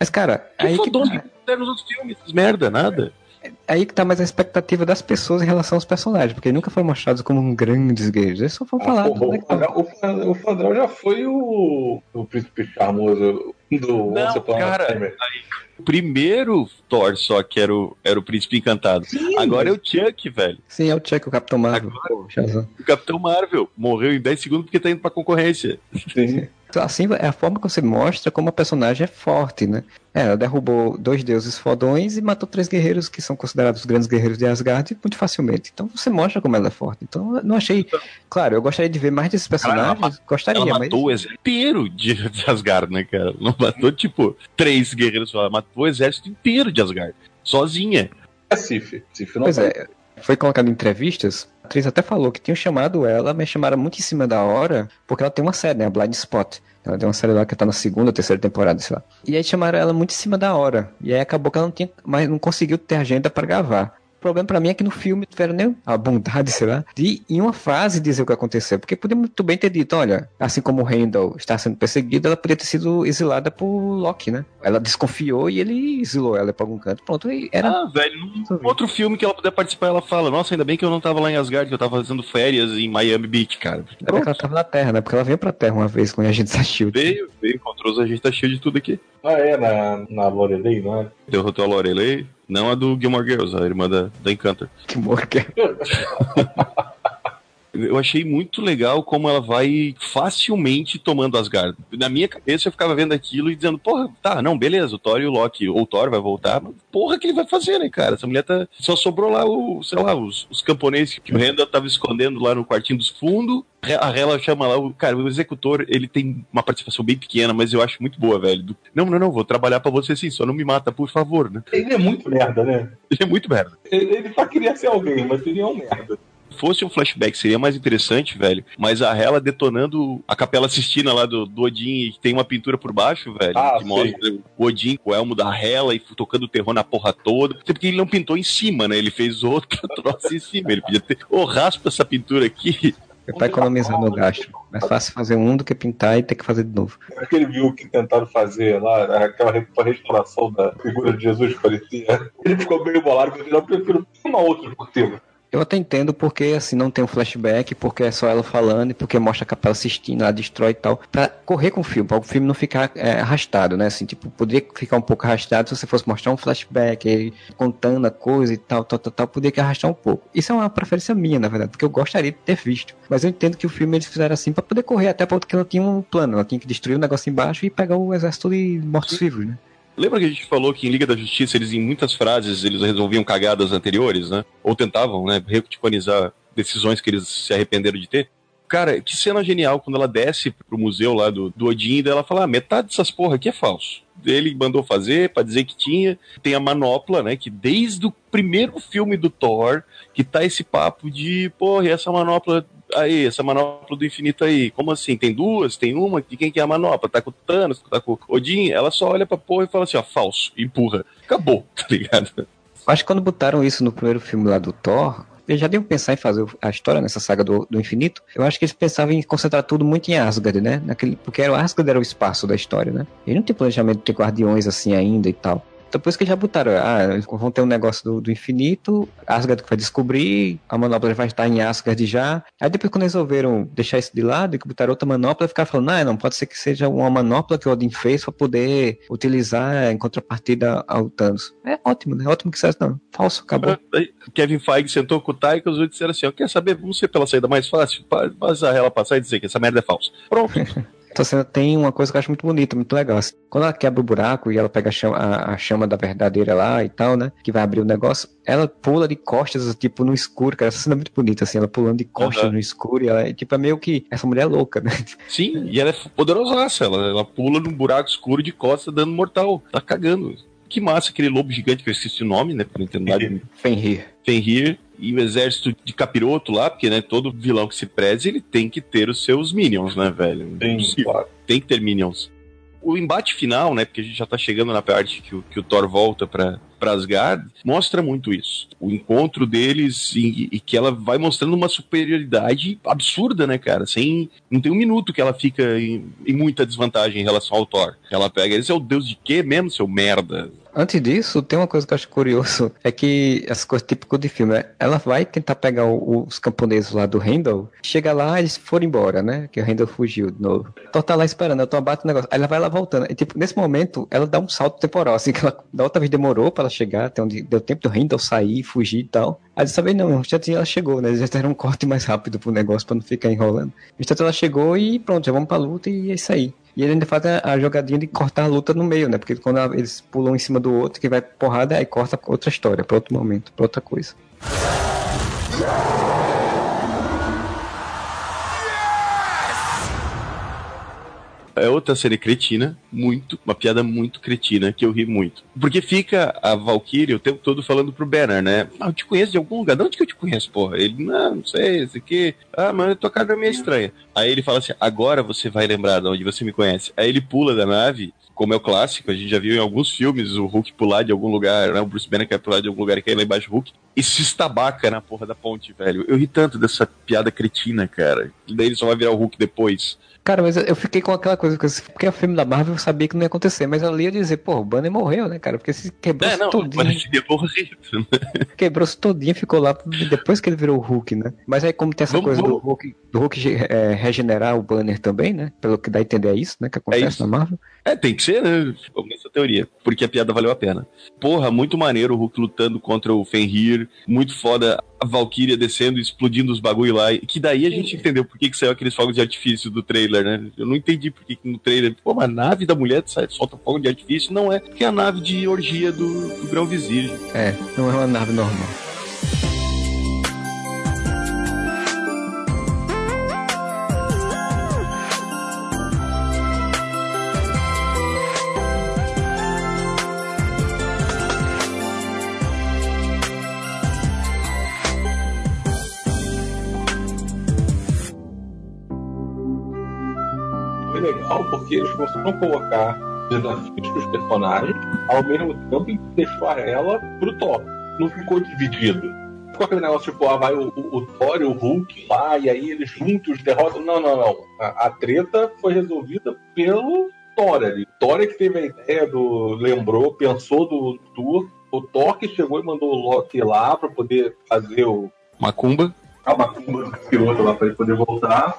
Mas, cara, Que aí que, tá, nos outros filmes, merda, nada. aí que tá mais a expectativa das pessoas em relação aos personagens, porque nunca foram mostrados como um grandes guerreiros, eles só foram Ah, falados. pô, né, o, Fadrão, o, Fa- o Fadrão já foi o, o príncipe charmoso do Não, Once cara. O primeiro Thor só que era o, era o príncipe encantado. Agora é o Chuck, velho. Sim, é o Chuck, o Capitão Marvel. Pô, Shazam. O Capitão Marvel morreu em 10 segundos porque tá indo pra concorrência. Sim. Então, Assim é a forma que você mostra como a personagem é forte, né? É, ela derrubou dois deuses fodões e matou três guerreiros que são considerados os grandes guerreiros de Asgard muito facilmente. Então você mostra como ela é forte. Então eu não achei. Claro, eu gostaria de ver mais desses personagens. Ela gostaria, Ela mas. matou o exército inteiro de, de Asgard, né, cara? Não matou, tipo, três guerreiros só. Ela matou o exército inteiro de Asgard. Sozinha. É Sif. Sif não Pois vai- é, foi colocado em entrevistas. Atriz até falou que tinham chamado ela, mas chamaram muito em cima da hora, porque ela tem uma série, né? A Blind Spot. Ela tem uma série lá que tá na segunda terceira temporada, sei lá. E aí chamaram ela muito em cima da hora. E aí acabou que ela não tinha, mas não conseguiu ter agenda pra gravar. O problema pra mim é que no filme tiveram nem a bondade, sei lá, de em uma frase dizer o que aconteceu. Porque podia muito bem ter dito, olha, assim como o Randall está sendo perseguido, ela podia ter sido exilada por Loki, né? Ela desconfiou e ele exilou ela pra algum canto. Pronto, e era Ah, velho, num outro filme que ela puder participar, ela fala: Nossa, ainda bem que eu não tava lá em Asgard, que eu tava fazendo férias em Miami Beach, cara. Ainda bem que ela tava na Terra, né? Porque ela veio pra Terra uma vez com a gente da Shield. Veio, veio, encontrou os agentes, cheio de tudo aqui. Ah, é, na, na Lorelei, não é? Derrotou a Lorelei, não a do Gilmore Girls, a irmã da, da Encantor. Que morque. Eu achei muito legal como ela vai facilmente tomando Asgard. Na minha cabeça eu ficava vendo aquilo e dizendo, porra, tá, não, beleza, o Thor e o Loki, ou o Thor vai voltar, mas porra que ele vai fazer, né, cara? Essa mulher tá. Só sobrou lá o, sei lá, os, os camponeses que o Renda tava escondendo lá no quartinho dos fundos. A Hela chama lá, o cara, o executor, ele tem uma participação bem pequena, mas eu acho muito boa, velho. Do, não, não, não, vou trabalhar pra você sim, só não me mata, por favor, né? Ele é muito merda, né? Ele é muito merda. Ele, ele só queria ser alguém, mas ele é um merda. Fosse um flashback, seria mais interessante, velho. Mas a Hela detonando a Capela Sistina lá do, do Odin, que tem uma pintura por baixo, velho, Ah, que sim. mostra o Odin com o elmo da Hela e tocando terror na porra toda. Até porque ele não pintou em cima, né? Ele fez outra troça em cima. Ele podia ter. Ô, raspa essa pintura aqui. É pra economizar no gasto. Mais fácil fazer um do que pintar e ter que fazer de novo. Aquele viu que tentaram fazer lá, aquela re- restauração da figura de Jesus que parecia. Ele ficou meio bolado, mas eu prefiro uma outra por cima. Eu até entendo porque assim não tem um flashback, porque é só ela falando e porque mostra a Capela Sistina, ela destrói e tal, pra correr com o filme, para o filme não ficar é, arrastado, né? Assim, tipo, poderia ficar um pouco arrastado se você fosse mostrar um flashback, contando a coisa e tal, tal, tal, tal, poderia arrastar um pouco. Isso é uma preferência minha, na verdade, porque eu gostaria de ter visto. Mas eu entendo que o filme eles fizeram assim pra poder correr, até porque ela tinha um plano, ela tinha que destruir o negócio embaixo e pegar o exército de mortos-vivos, né? Lembra que a gente falou que em Liga da Justiça eles em muitas frases eles resolviam cagadas anteriores, né? Ou tentavam, né, reticonizar decisões que eles se arrependeram de ter. Cara, que cena genial quando ela desce pro museu lá do, do Odin e ela fala: ah, metade dessas porra aqui é falso. Ele mandou fazer pra dizer que tinha. Tem a manopla, né? Que desde o primeiro filme do Thor, que tá esse papo de, porra, e essa manopla aí, essa manopla do infinito aí, como assim? Tem duas? Tem uma? De quem que é a manopla? Tá com o Thanos? Tá com o Odin? Ela só olha pra porra e fala assim, ó, falso, empurra. Acabou, tá ligado? Acho que quando botaram isso no primeiro filme lá do Thor, eles já deviam pensar em fazer a história nessa saga do, do infinito. Eu acho que eles pensavam em concentrar tudo muito em Asgard, né? Naquele, porque era, Asgard era o espaço da história, né? E não tem planejamento de ter guardiões assim ainda e tal. Então por isso que já botaram, ah, vão ter um negócio do, do infinito, Asgard vai descobrir, a manopla vai estar em Asgard já. Aí depois quando resolveram deixar isso de lado e que botaram outra manopla, ficaram falando, ah, não, pode ser que seja uma manopla que o Odin fez para poder utilizar em contrapartida ao Thanos. É ótimo, né? Ótimo que isso não. Falso, acabou. Kevin Feige sentou com o Taika e os outros disseram assim, ó, quer saber, vamos ser pela saída mais fácil? Faz a ela passar e dizer que essa merda é falsa. Pronto. Essa cena tem uma coisa que eu acho muito bonita, muito legal. assim. Quando ela quebra o buraco e ela pega a chama, a, a chama da verdadeira lá e tal, né? Que vai abrir o negócio, ela pula de costas, tipo, no escuro, cara. Essa cena é muito bonita, assim, ela pulando de costas Aham. no escuro e ela, tipo, é meio que. Essa mulher é louca, né? Sim, e ela é poderosaça, ela, ela pula num buraco escuro de costas dando mortal. Tá cagando. Que massa aquele lobo gigante que eu esqueci o nome, né? Pra não entender. Fenrir. Fenrir e o exército de capiroto lá, porque, né, todo vilão que se preze, ele tem que ter os seus minions, né, velho? Sim, Impossível. claro. Tem que ter minions. O embate final, né, porque a gente já tá chegando na parte que o, que o Thor volta pra, pra Asgard, mostra muito isso. O encontro deles e, e, que ela vai mostrando uma superioridade absurda, né, cara? Sem. Não tem um minuto que ela fica em, em muita desvantagem em relação ao Thor. Ela pega, esse é o deus de quê mesmo, seu merda? Antes disso, tem uma coisa que eu acho curioso, é que essas coisas típicas de filme, né? ela vai tentar pegar os camponeses lá do Randall, chega lá, eles foram embora, né? Que o Randall fugiu de novo. Então tá lá esperando, eu tô abato o negócio. Aí ela vai lá voltando. E, tipo, nesse momento, ela dá um salto temporal, assim, que ela, da outra vez demorou pra ela chegar, até onde deu tempo do Randall sair, fugir e tal. Aí dessa vez não, já ela chegou, né? Eles já deram um corte mais rápido pro negócio pra não ficar enrolando. Então ela chegou e pronto, já vamos pra luta e é isso aí. E ele ainda faz a, a, jogadinha de cortar a luta no meio, né? Porque quando eles pulam em cima do outro, que vai porrada, aí corta outra história, pra outro momento, pra outra coisa. É outra série cretina, muito, uma piada muito cretina, que eu ri muito. Porque fica a Valkyrie o tempo todo falando pro Banner, né? Ah, eu te conheço de algum lugar. De onde que eu te conheço, porra? Ele, não, não sei, esse aqui. Ah, mas tua cara é meio estranha. Aí ele fala assim: agora você vai lembrar de onde você me conhece. Aí ele pula da nave como é o clássico, a gente já viu em alguns filmes o Hulk pular de algum lugar, né? O Bruce Banner quer pular de algum lugar e cair lá embaixo do Hulk. E se estabaca na porra da ponte, velho. Eu ri tanto dessa piada cretina, cara. E daí ele só vai virar o Hulk depois. Cara, mas eu fiquei com aquela coisa, porque o filme da Marvel eu sabia que não ia acontecer, mas ali ia dizer, pô, o Banner morreu, né, cara? Porque se quebrou é, não, todinho. Morrido, né? Quebrou-se todinho ficou lá depois que ele virou o Hulk, né? Mas aí, como tem essa vamos, coisa vamos. do Hulk, do Hulk é, regenerar o Banner também, né? Pelo que dá a entender é isso, né? Que acontece é na Marvel. É, tem que ser, né? Vamos nessa teoria. Porque a piada valeu a pena. Porra, muito maneiro o Hulk lutando contra o Fenrir. Muito foda a Valkyria descendo e explodindo os bagulho lá. Que daí a gente entendeu por que, que saiu aqueles fogos de artifício do trailer, né? Eu não entendi por que, que no trailer, pô, uma nave da mulher sai, solta fogo de artifício. Não é, porque é a nave de orgia do, do Grão Vizir. É, não é uma nave normal. Porque eles conseguiram colocar desafios para os personagens, ao mesmo tempo que deixou ela pro top. Não ficou dividido. Ficou aquele negócio tipo, ah, vai o, o, o Thor e o Hulk lá, e aí eles juntos derrotam. Não, não, não. A, a treta foi resolvida pelo Thor ali. Thor é que teve a ideia do. lembrou, pensou do Thor. O Thor que chegou e mandou o Loki lá para poder fazer o. Macumba. A Macumba piloto lá para ele poder voltar.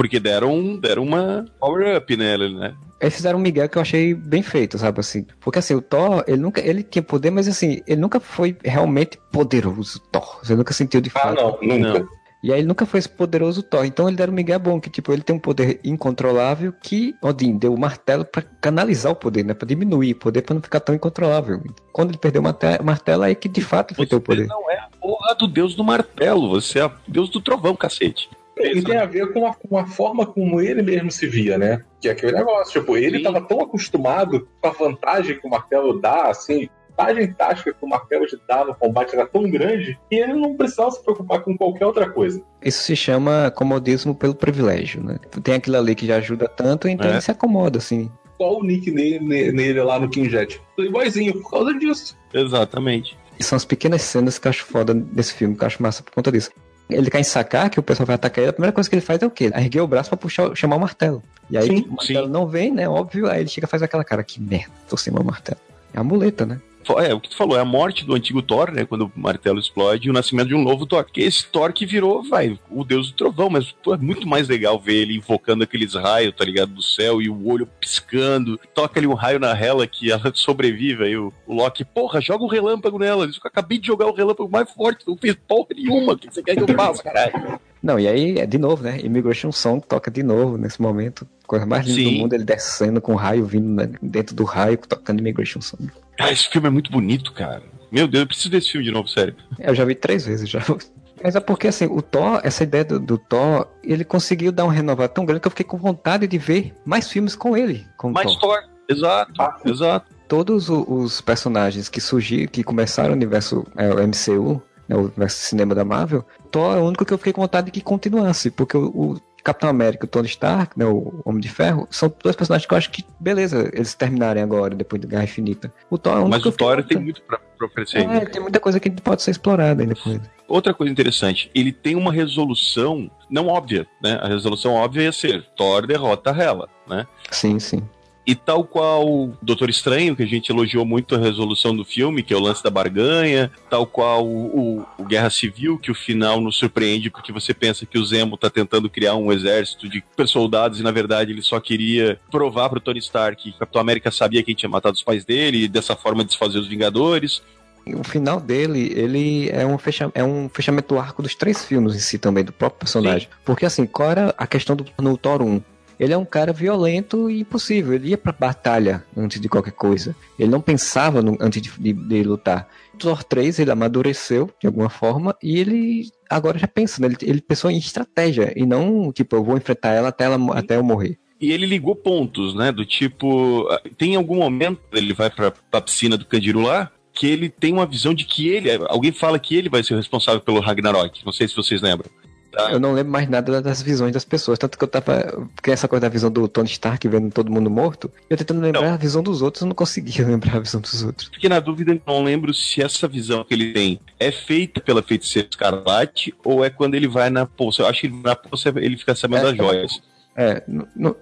Porque deram, deram uma power-up nela, né? Eles fizeram um Miguel que eu achei bem feito, sabe assim? Porque assim, o Thor, ele nunca, ele tinha poder, mas assim, ele nunca foi realmente poderoso, Thor. Você nunca sentiu de fato. Ah, não, nunca. E aí ele nunca foi esse poderoso Thor. Então ele deram um Miguel bom, que tipo, ele tem um poder incontrolável que Odin deu o martelo para canalizar o poder, né? Pra diminuir o poder para não ficar tão incontrolável. Quando ele perdeu o martelo, aí que de fato foi ter o poder. não é a porra do deus do martelo, você é o deus do trovão, cacete. E tem a ver com a, com a, forma como ele mesmo se via, né? Que é aquele negócio. Tipo, ele estava tão acostumado com a vantagem que o martelo dá, assim, a vantagem tática que o martelo te dá no combate era tão grande que ele não precisava se preocupar com qualquer outra coisa. Isso se chama comodismo pelo privilégio, né? Tem aquilo ali que já ajuda tanto, então é. ele se acomoda, assim. Qual o nick nele, nele lá no King Jet? Playboyzinho, por causa disso. Exatamente. E são as pequenas cenas que eu acho foda desse filme, que eu acho massa por conta disso ele quer sacar que o pessoal vai atacar ele, a primeira coisa que ele faz é o quê? Erguer o braço pra puxar, chamar o martelo. E aí sim, o martelo sim. não vem, né? Óbvio, aí ele chega e faz aquela cara, que merda, tô sem meu martelo. É a muleta, né? É, o que tu falou, é a morte do antigo Thor, né? Quando o martelo explode e o nascimento de um novo Thor. Que esse Thor que virou, vai, o deus do trovão, mas pô, é muito mais legal ver ele invocando aqueles raios, tá ligado? Do céu e o olho piscando. Toca ali um raio na Hela que ela sobrevive. Aí o, o Loki, porra, joga um relâmpago nela. Eu acabei de jogar o relâmpago mais forte, não fez porra nenhuma. O que você quer que eu faça, caralho? Não, e aí, é de novo, né? Immigration Song toca de novo nesse momento. Coisa mais linda Sim. do mundo, ele descendo com o raio vindo né, dentro do raio, tocando Immigration Song. Ah, esse filme é muito bonito, cara. Meu Deus, eu preciso desse filme de novo, sério. Eu já vi três vezes já. Mas é porque, assim, o Thor, essa ideia do, do Thor, ele conseguiu dar um renovado tão grande que eu fiquei com vontade de ver mais filmes com ele. Com mais Thor. Thor. Exato, exato. Todos os personagens que surgiram, que começaram o universo é, o MCU, né, o cinema da Marvel, Thor é o único que eu fiquei com vontade de que continuasse, porque o, o Capitão América e o Tony Stark, né, o Homem de Ferro, são dois personagens que eu acho que, beleza, eles terminarem agora, depois da Guerra Infinita. O Thor é um Mas o Thor tem muito pra, pra oferecer. É, tem muita coisa que pode ser explorada ainda depois. Outra coisa interessante, ele tem uma resolução não óbvia, né? A resolução óbvia ia ser Thor derrota Hela, né? Sim, sim. E tal qual Doutor Estranho, que a gente elogiou muito a resolução do filme, que é o lance da barganha, tal qual o, o Guerra Civil, que o final nos surpreende porque você pensa que o Zemo tá tentando criar um exército de soldados e na verdade ele só queria provar pro Tony Stark que o Capitão América sabia quem tinha matado os pais dele e dessa forma desfazer os Vingadores. O final dele, ele é um, fecha, é um fechamento do arco dos três filmes em si também, do próprio personagem. Sim. Porque assim, qual era a questão do no Thor 1? Ele é um cara violento e impossível. Ele ia pra batalha antes de qualquer coisa. Ele não pensava no, antes de, de, de lutar. Thor 3 ele amadureceu de alguma forma e ele agora já pensa, né? ele, ele pensou em estratégia e não tipo, eu vou enfrentar ela até, ela, até eu morrer. E ele ligou pontos, né? Do tipo, tem algum momento ele vai pra, pra piscina do Candiru lá, que ele tem uma visão de que ele, alguém fala que ele vai ser o responsável pelo Ragnarok. Não sei se vocês lembram. Tá. Eu não lembro mais nada das visões das pessoas. Tanto que eu tava. Porque essa coisa da visão do Tony Stark vendo todo mundo morto. Eu tentando lembrar não. a visão dos outros, eu não conseguia lembrar a visão dos outros. Porque na dúvida eu não lembro se essa visão que ele tem é feita pela feiticeira Escarlate ou é quando ele vai na poça. Eu acho que na poça ele fica sabendo é, das joias. É,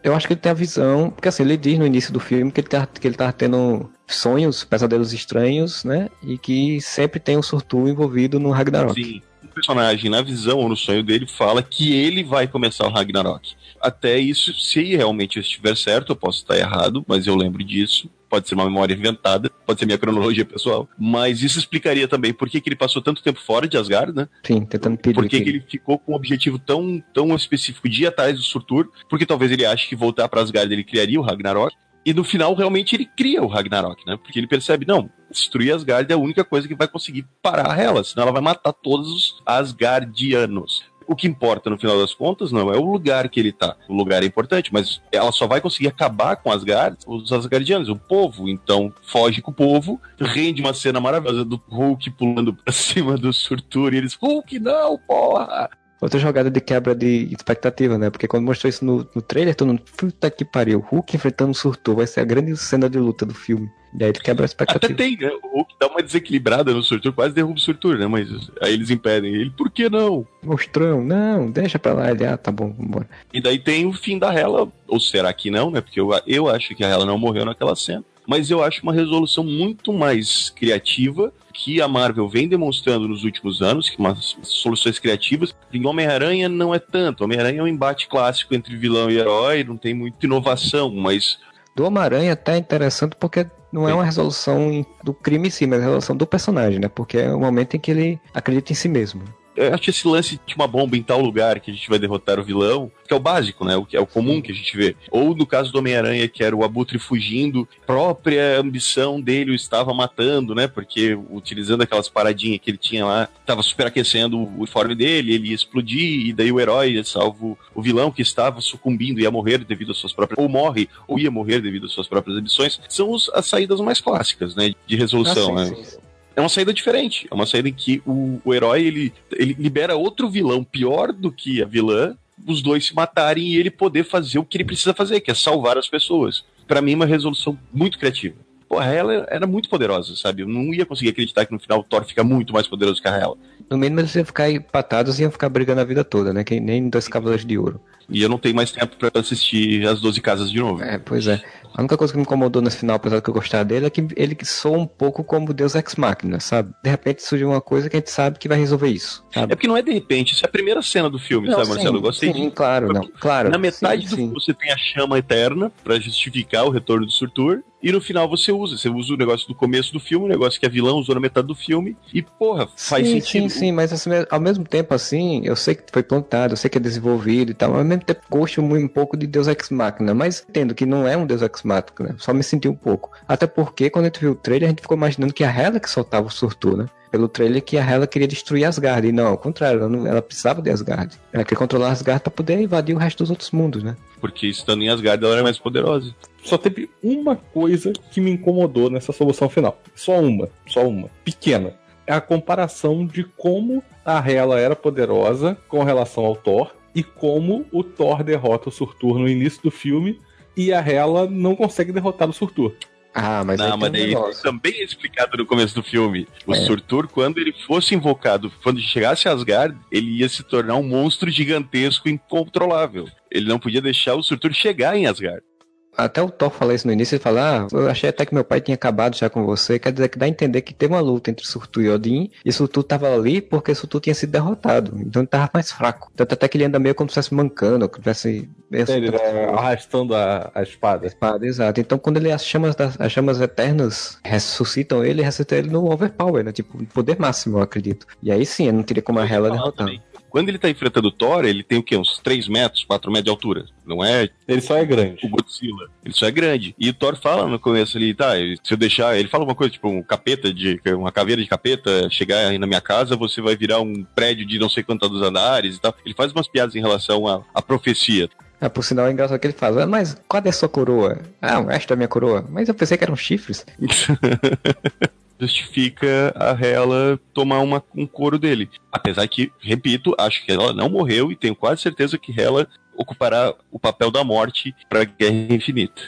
eu acho que ele tem a visão, porque assim, ele diz no início do filme que ele tá, que ele tá tendo sonhos, pesadelos estranhos, né? E que sempre tem um surtu envolvido no Ragnarok. Sim personagem, na visão ou no sonho dele, fala que ele vai começar o Ragnarok. Até isso, se realmente estiver certo, eu posso estar errado, mas eu lembro disso. Pode ser uma memória inventada, pode ser minha cronologia pessoal. Mas isso explicaria também por que, que ele passou tanto tempo fora de Asgard, né? Sim, tentando pedir. Por que, que ele ficou com um objetivo tão, tão específico de ir atrás do Surtur? Porque talvez ele ache que voltar para Asgard ele criaria o Ragnarok. E no final, realmente, ele cria o Ragnarok, né? Porque ele percebe, não, destruir Asgard é a única coisa que vai conseguir parar ela, senão ela vai matar todos os Asgardianos. O que importa no final das contas não é o lugar que ele tá. O lugar é importante, mas ela só vai conseguir acabar com Asgard, os Asgardianos, o povo. Então foge com o povo, rende uma cena maravilhosa do Hulk pulando pra cima do Surtur e eles, Hulk, não, porra! Outra jogada de quebra de expectativa, né? Porque quando mostrou isso no, no trailer, todo mundo, puta que pariu, Hulk enfrentando o Surtur, vai ser a grande cena de luta do filme. E aí ele quebra a expectativa. Até tem, né? O Hulk dá uma desequilibrada no Surtur, quase derruba o Surtur, né? Mas aí eles impedem ele, por que não? Mostrão, não, deixa pra lá. Ele, ah, tá bom, vambora. E daí tem o fim da Hela, ou será que não, né? Porque eu, eu acho que a Hela não morreu naquela cena. Mas eu acho uma resolução muito mais criativa que a Marvel vem demonstrando nos últimos anos, que umas soluções criativas. Em Homem-Aranha não é tanto. Homem-Aranha é um embate clássico entre vilão e herói, não tem muita inovação, mas. Do Homem-Aranha até é interessante porque não é uma resolução do crime em si, mas a resolução do personagem, né? Porque é o momento em que ele acredita em si mesmo eu acho esse lance de uma bomba em tal lugar que a gente vai derrotar o vilão, que é o básico, né? O que é o comum que a gente vê. Ou no caso do Homem-Aranha, que era o Abutre fugindo, própria ambição dele o estava matando, né? Porque utilizando aquelas paradinhas que ele tinha lá, estava superaquecendo o uniforme dele, ele ia explodir, e daí o herói salva o vilão que estava sucumbindo, ia morrer devido às suas próprias. ou morre, ou ia morrer devido às suas próprias ambições. São os, as saídas mais clássicas, né? De resolução, ah, sim, né? Sim, sim é uma saída diferente. É uma saída em que o, o herói ele, ele libera outro vilão pior do que a vilã, os dois se matarem e ele poder fazer o que ele precisa fazer, que é salvar as pessoas. Para mim, é uma resolução muito criativa. Porra, ela era muito poderosa, sabe? Eu não ia conseguir acreditar que no final o Thor fica muito mais poderoso que a ela. No mínimo eles iam ficar empatados e iam ficar brigando a vida toda, né? Que nem dois Cavaleiros de Ouro. E eu não tenho mais tempo para assistir as 12 casas de novo. É, pois é. A única coisa que me incomodou nesse final, apesar de eu gostar dele, é que ele soa um pouco como Deus Ex Machina, sabe? De repente surge uma coisa que a gente sabe que vai resolver isso. Sabe? É porque não é de repente, isso é a primeira cena do filme, não, sabe, Marcelo? Eu gostei sim, de... claro, não, claro. Na metade sim, do sim. você tem a chama eterna para justificar o retorno do Surtur, e no final você usa. Você usa o negócio do começo do filme, o negócio que a vilã usou na metade do filme, e porra, faz sim, sentido. Sim, sim, mas assim, ao mesmo tempo, assim, eu sei que foi plantado, eu sei que é desenvolvido e tal, mas mesmo tempo gosto um pouco de Deus Ex Machina, mas entendo que não é um Deus Ex Machina, só me senti um pouco. Até porque quando a gente viu o trailer, a gente ficou imaginando que a Hela que soltava o Surtur, né? Pelo trailer que a Hela queria destruir Asgard. E não, ao contrário, ela, não, ela precisava de Asgard. Ela queria controlar Asgard para poder invadir o resto dos outros mundos, né? Porque estando em Asgard ela era mais poderosa. Só teve uma coisa que me incomodou nessa solução final. Só uma, só uma. Pequena. É a comparação de como a Hela era poderosa com relação ao Thor e como o Thor derrota o Surtur no início do filme e a Hela não consegue derrotar o Surtur. Ah, mas Não, aí mas um daí negócio. também é explicado no começo do filme. O É. Surtur, quando ele fosse invocado, quando chegasse a Asgard, ele ia se tornar um monstro gigantesco incontrolável. Ele não podia deixar o Surtur chegar em Asgard. Até o Thor fala isso no início, ele fala, ah, eu achei até que meu pai tinha acabado já com você, quer dizer que dá a entender que teve uma luta entre Surtur e Odin, e Surtur tava ali porque Surtur tinha sido derrotado, então ele tava mais fraco. Tanto até que ele anda meio como se estivesse mancando, ou que tivesse... Ele né, arrastando a, a espada. Espada, exato. Então quando ele as chamas das as chamas eternas ressuscitam ele, ressuscitam ele no overpower, né? Tipo, poder máximo, eu acredito. E aí sim, eu não teria como a Hela derrotar. também. Quando ele tá enfrentando o Thor, ele tem o quê? Uns 3 metros, 4 metros de altura. Não é Ele só é grande. o Godzilla. Ele só é grande. E o Thor fala no começo ali, tá, se eu deixar. Ele fala uma coisa, tipo, um capeta de. Uma caveira de capeta chegar aí na minha casa, você vai virar um prédio de não sei quantos andares e tal. Ele faz umas piadas em relação à, à profecia. Ah, por sinal é engraçado que ele fala, ah, mas cadê a sua coroa? Ah, esta é a minha coroa. Mas eu pensei que eram chifres. Justifica a Hela tomar uma, um couro dele. Apesar que, repito, acho que ela não morreu e tenho quase certeza que Hela ocupará o papel da morte pra Guerra Infinita.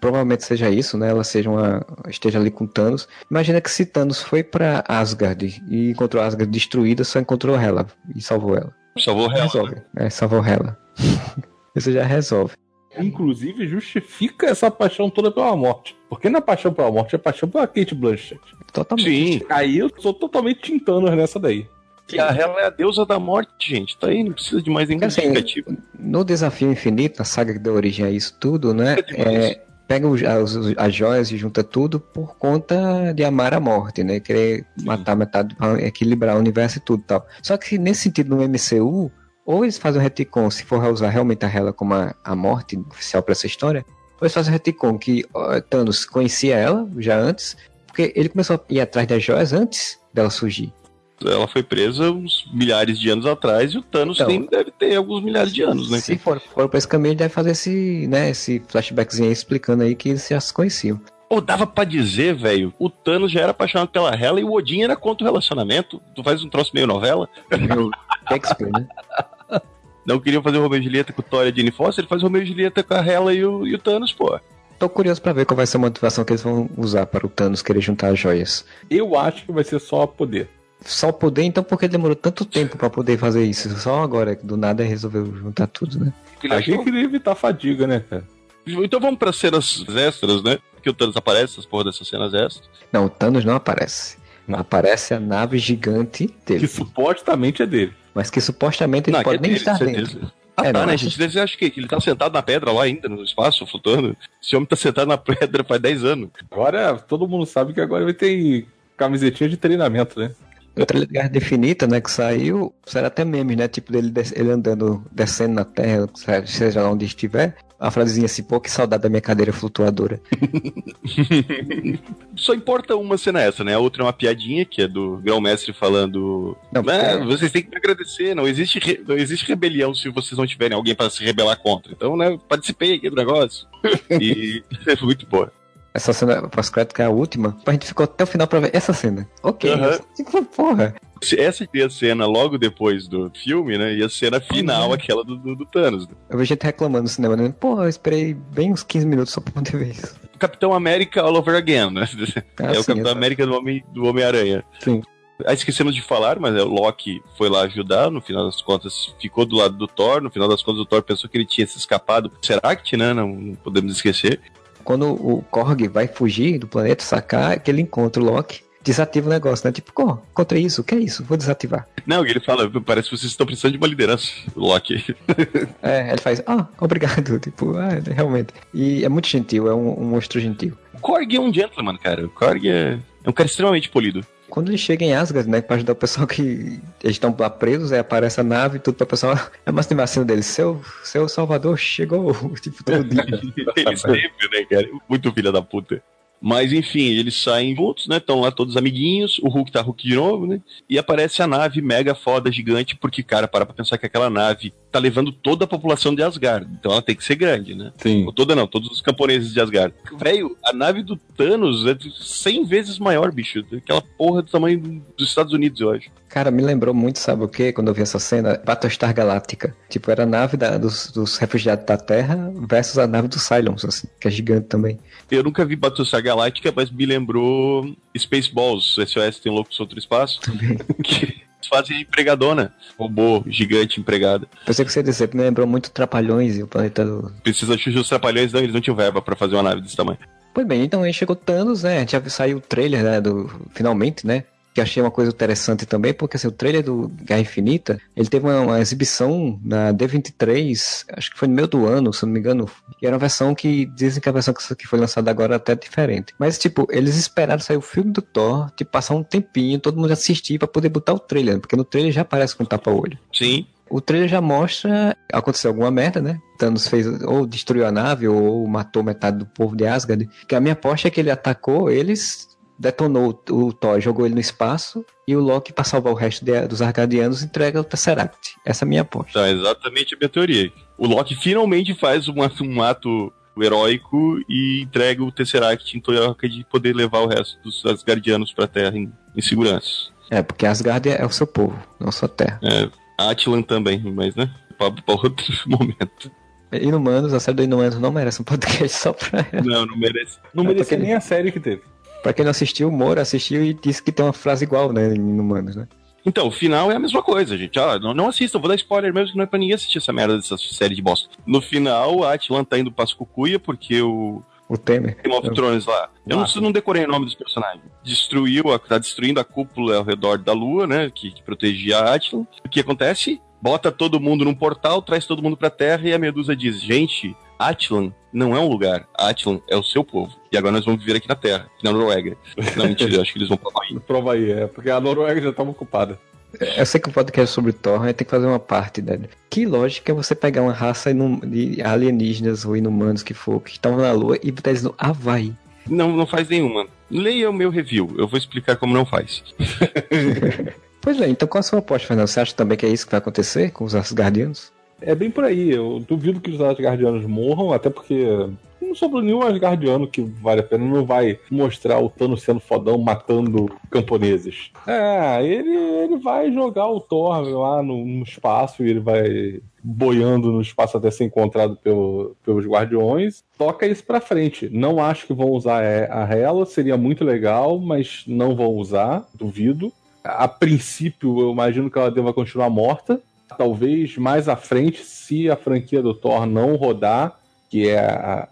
Provavelmente seja isso, né? Ela seja uma esteja ali com Thanos. Imagina que se Thanos foi pra Asgard e encontrou Asgard destruída, só encontrou ela e salvou ela. Salvou Hela. Resolve. É, salvou ela. isso já resolve. Inclusive, justifica essa paixão toda pela morte. Porque não é paixão pela morte, é paixão pela Kate Blanchett. Totalmente. Sim. Aí eu sou totalmente Tintanos nessa daí. E a Hela é a deusa da morte, gente. Tá aí, não precisa de mais nenhum Assim, justificativo. No Desafio Infinito, na saga que deu origem a isso tudo, né? É, pega os- as, as joias e junta tudo por conta de amar a morte, né? Querer matar metade pra equilibrar o universo e tudo e tal. Só que nesse sentido, no MCU, ou eles fazem um retcon, se for usar realmente a Hela como a, a morte oficial pra essa história, ou eles fazem um retcon que ó, Thanos conhecia ela já antes, porque ele começou a ir atrás das joias antes dela surgir. Ela foi presa uns milhares de anos atrás e o Thanos Então. tem, deve ter alguns milhares de anos, né? Se for, for pra esse caminho, ele deve fazer esse, né, esse flashbackzinho aí explicando aí que eles já se conheciam. Ou dava pra dizer, velho, o Thanos já era apaixonado pela Hela e o Odin era contra o relacionamento. Tu faz um troço meio novela. Né? Não queriam fazer o Romeo e Julieta com o Thor e a Jane Foster, ele faz o Romeo e Julieta com a Hela e o, e o Thanos, pô. Tô curioso pra ver qual vai ser a motivação que eles vão usar para o Thanos querer juntar as joias. Eu acho que vai ser só poder. Só o poder, então, porque demorou tanto tempo pra poder fazer isso? Só agora, que do nada resolveu juntar tudo, né? A gente queria evitar fadiga, né, cara? Então vamos pra cenas extras, né? Que o Thanos aparece, essas porra dessas cenas extras. Não, o Thanos não aparece. Aparece a nave gigante dele. Que supostamente é dele. Mas que supostamente ele Não, pode é nem dele, estar certeza. Dentro. Ah, É, tá, não, né, gente? Você acha que ele tá sentado na pedra lá ainda, no espaço, flutuando? Esse homem tá sentado na pedra faz 10 anos. Agora, todo mundo sabe que agora vai ter camisetinha de treinamento, né? O trailer de Guerra Infinita, né, que saiu, será até memes, né, tipo dele ele andando, descendo na Terra, seja lá onde estiver, a frasezinha assim, pô, que saudade da minha cadeira flutuadora. Só importa uma cena essa, né? A outra é uma piadinha, que é do Grão-Mestre falando. Não, né, porque- Vocês têm que me agradecer, não existe, re- não existe rebelião se vocês não tiverem alguém para se rebelar contra. Então, né, participei aqui do negócio. E é muito boa. Essa cena pós-crédito que é a última, a gente ficou até o final pra ver essa cena. Ok, Aham. tipo, porra. Essa seria a cena logo depois do filme, né? E a cena final, Uhum. aquela do, do, do Thanos. Eu vi gente reclamando no cinema, né? Porra, eu esperei bem uns 15 minutos só pra poder ver isso. Capitão América all over again, né? Ah, é o sim, Capitão. América do Homem- do Homem-Aranha. Sim. Aí esquecemos de falar, mas é, o Loki foi lá ajudar, no final das contas ficou do lado do Thor, no final das contas o Thor pensou que ele tinha se escapado. Será que, né? Não, não podemos esquecer. Quando o Korg vai fugir do planeta, sacar, que ele encontra o Loki, desativa o negócio, né? Tipo, encontrei isso, o que é isso? Vou desativar. Não, ele fala, parece que vocês estão precisando de uma liderança, o Loki. É, ele faz, ah, obrigado. Tipo, ah, realmente. E é muito gentil, é um, um monstro gentil. O Korg é um gentleman, cara. O Korg é, é um cara extremamente polido. Quando ele chega em Asgard, né, pra ajudar o pessoal que eles estão presos, aí aparece a nave e tudo pra pessoal. É uma estimação dele, seu, seu salvador chegou, tipo, todo dia. Ele sempre, né, cara? Muito filha da puta. Mas enfim, eles saem juntos, né? Estão lá todos amiguinhos. O Hulk tá Hulk de novo, né? E aparece a nave mega foda, gigante, porque, cara, para pra pensar que aquela nave tá levando toda a população de Asgard. Então ela tem que ser grande, né? Sim. Ou toda não, todos os camponeses de Asgard. Velho, a nave do Thanos é 100 vezes maior, bicho. Aquela porra do tamanho dos Estados Unidos, eu acho. Cara, me lembrou muito, sabe o que? Quando eu vi essa cena, Battlestar Galáctica. Tipo, era a nave da- dos, dos refugiados da Terra versus a nave dos Cylons, assim, que é gigante também. Eu nunca vi Battlestar Galáctica, mas me lembrou Spaceballs, SOS tem loucos outro espaço, que eles fazem empregadona, robô gigante empregada. Pensei que você dizer, me lembrou muito Trapalhões e o planeta do. Precisa de os trapalhões, não, eles não tinham verba pra fazer uma nave desse tamanho. Pois bem, então aí chegou Thanos, né? Já saiu o trailer, né? Do, finalmente, né? Que achei uma coisa interessante também, porque assim, o trailer do Guerra Infinita, ele teve uma, uma exibição na D23, acho que foi no meio do ano, se não me engano. E era uma versão que dizem que a versão que foi lançada agora é até diferente. Mas, tipo, eles esperaram sair o filme do Thor, tipo, passar um tempinho, todo mundo assistir pra poder botar o trailer, né? porque no trailer já aparece com tapa-olho. Sim, O trailer já mostra aconteceu alguma merda, né? Thanos fez ou destruiu a nave ou matou metade do povo de Asgard. Que a minha aposta é que ele atacou eles, detonou o Thor, jogou ele no espaço e o Loki para salvar o resto de- dos Asgardianos entrega o Tesseract. Essa é a minha aposta. então é exatamente a minha teoria. O Loki finalmente faz um, ato- um ato heróico e entrega o Tesseract em troca de poder levar o resto dos Asgardianos pra Terra em, em segurança. É, porque Asgard é o seu povo, não a sua terra. É, Atlan também, mas né? Pra, pra outro momento. Inumanos, a série do Inumanos não merece um podcast só pra ela. Não, não merece. Não É porque- nem a série que teve. Pra quem não assistiu, o Moura assistiu e disse que tem uma frase igual, né, em Inumanos, né? Então, o final é a mesma coisa, gente. Ah, não, não assistam, vou dar spoiler mesmo que não é pra ninguém assistir essa merda dessa série de bosta. No final, a Atlan tá indo pra Cucuia porque o O Temer. Game of Thrones lá. Eu não, Ah. não decorei o nome dos personagens. Destruiu, a, tá destruindo a cúpula ao redor da lua, né? Que, que protegia a Atlan. O que acontece? Bota todo mundo num portal, traz todo mundo pra terra e a Medusa diz: Gente, Atlan não é um lugar. Atlan é o seu povo. E agora nós vamos viver aqui na Terra, aqui na Noruega. Não, mentira, eu acho que eles vão pra Bahia. Prova aí, é. Porque a Noruega já tava ocupada. Eu sei que o podcast é sobre Thor, mas tem que fazer uma parte, né? Que lógica é você pegar uma raça inum- de alienígenas ou inumanos que for, que estavam na Lua e botar eles no Havaí? Não, não faz nenhuma. Leia o meu review, eu vou explicar como não faz. Pois é, então qual a sua aposta, Fernando? Você acha também que é isso que vai acontecer com os Asgardianos? É bem por aí. Eu duvido que os Asgardianos morram, até porque não sobrou nenhum Asgardiano que vale a pena. Não vai mostrar o Thanos sendo fodão matando camponeses. É, ele, ele vai jogar o Thor lá no, no espaço e ele vai boiando no espaço até ser encontrado pelo- pelos Guardiões. Toca isso pra frente. Não acho que vão usar é, a Hela, seria muito legal, mas não vão usar, duvido. A princípio, eu imagino que ela deva continuar morta talvez mais à frente, se a franquia do Thor não rodar, que é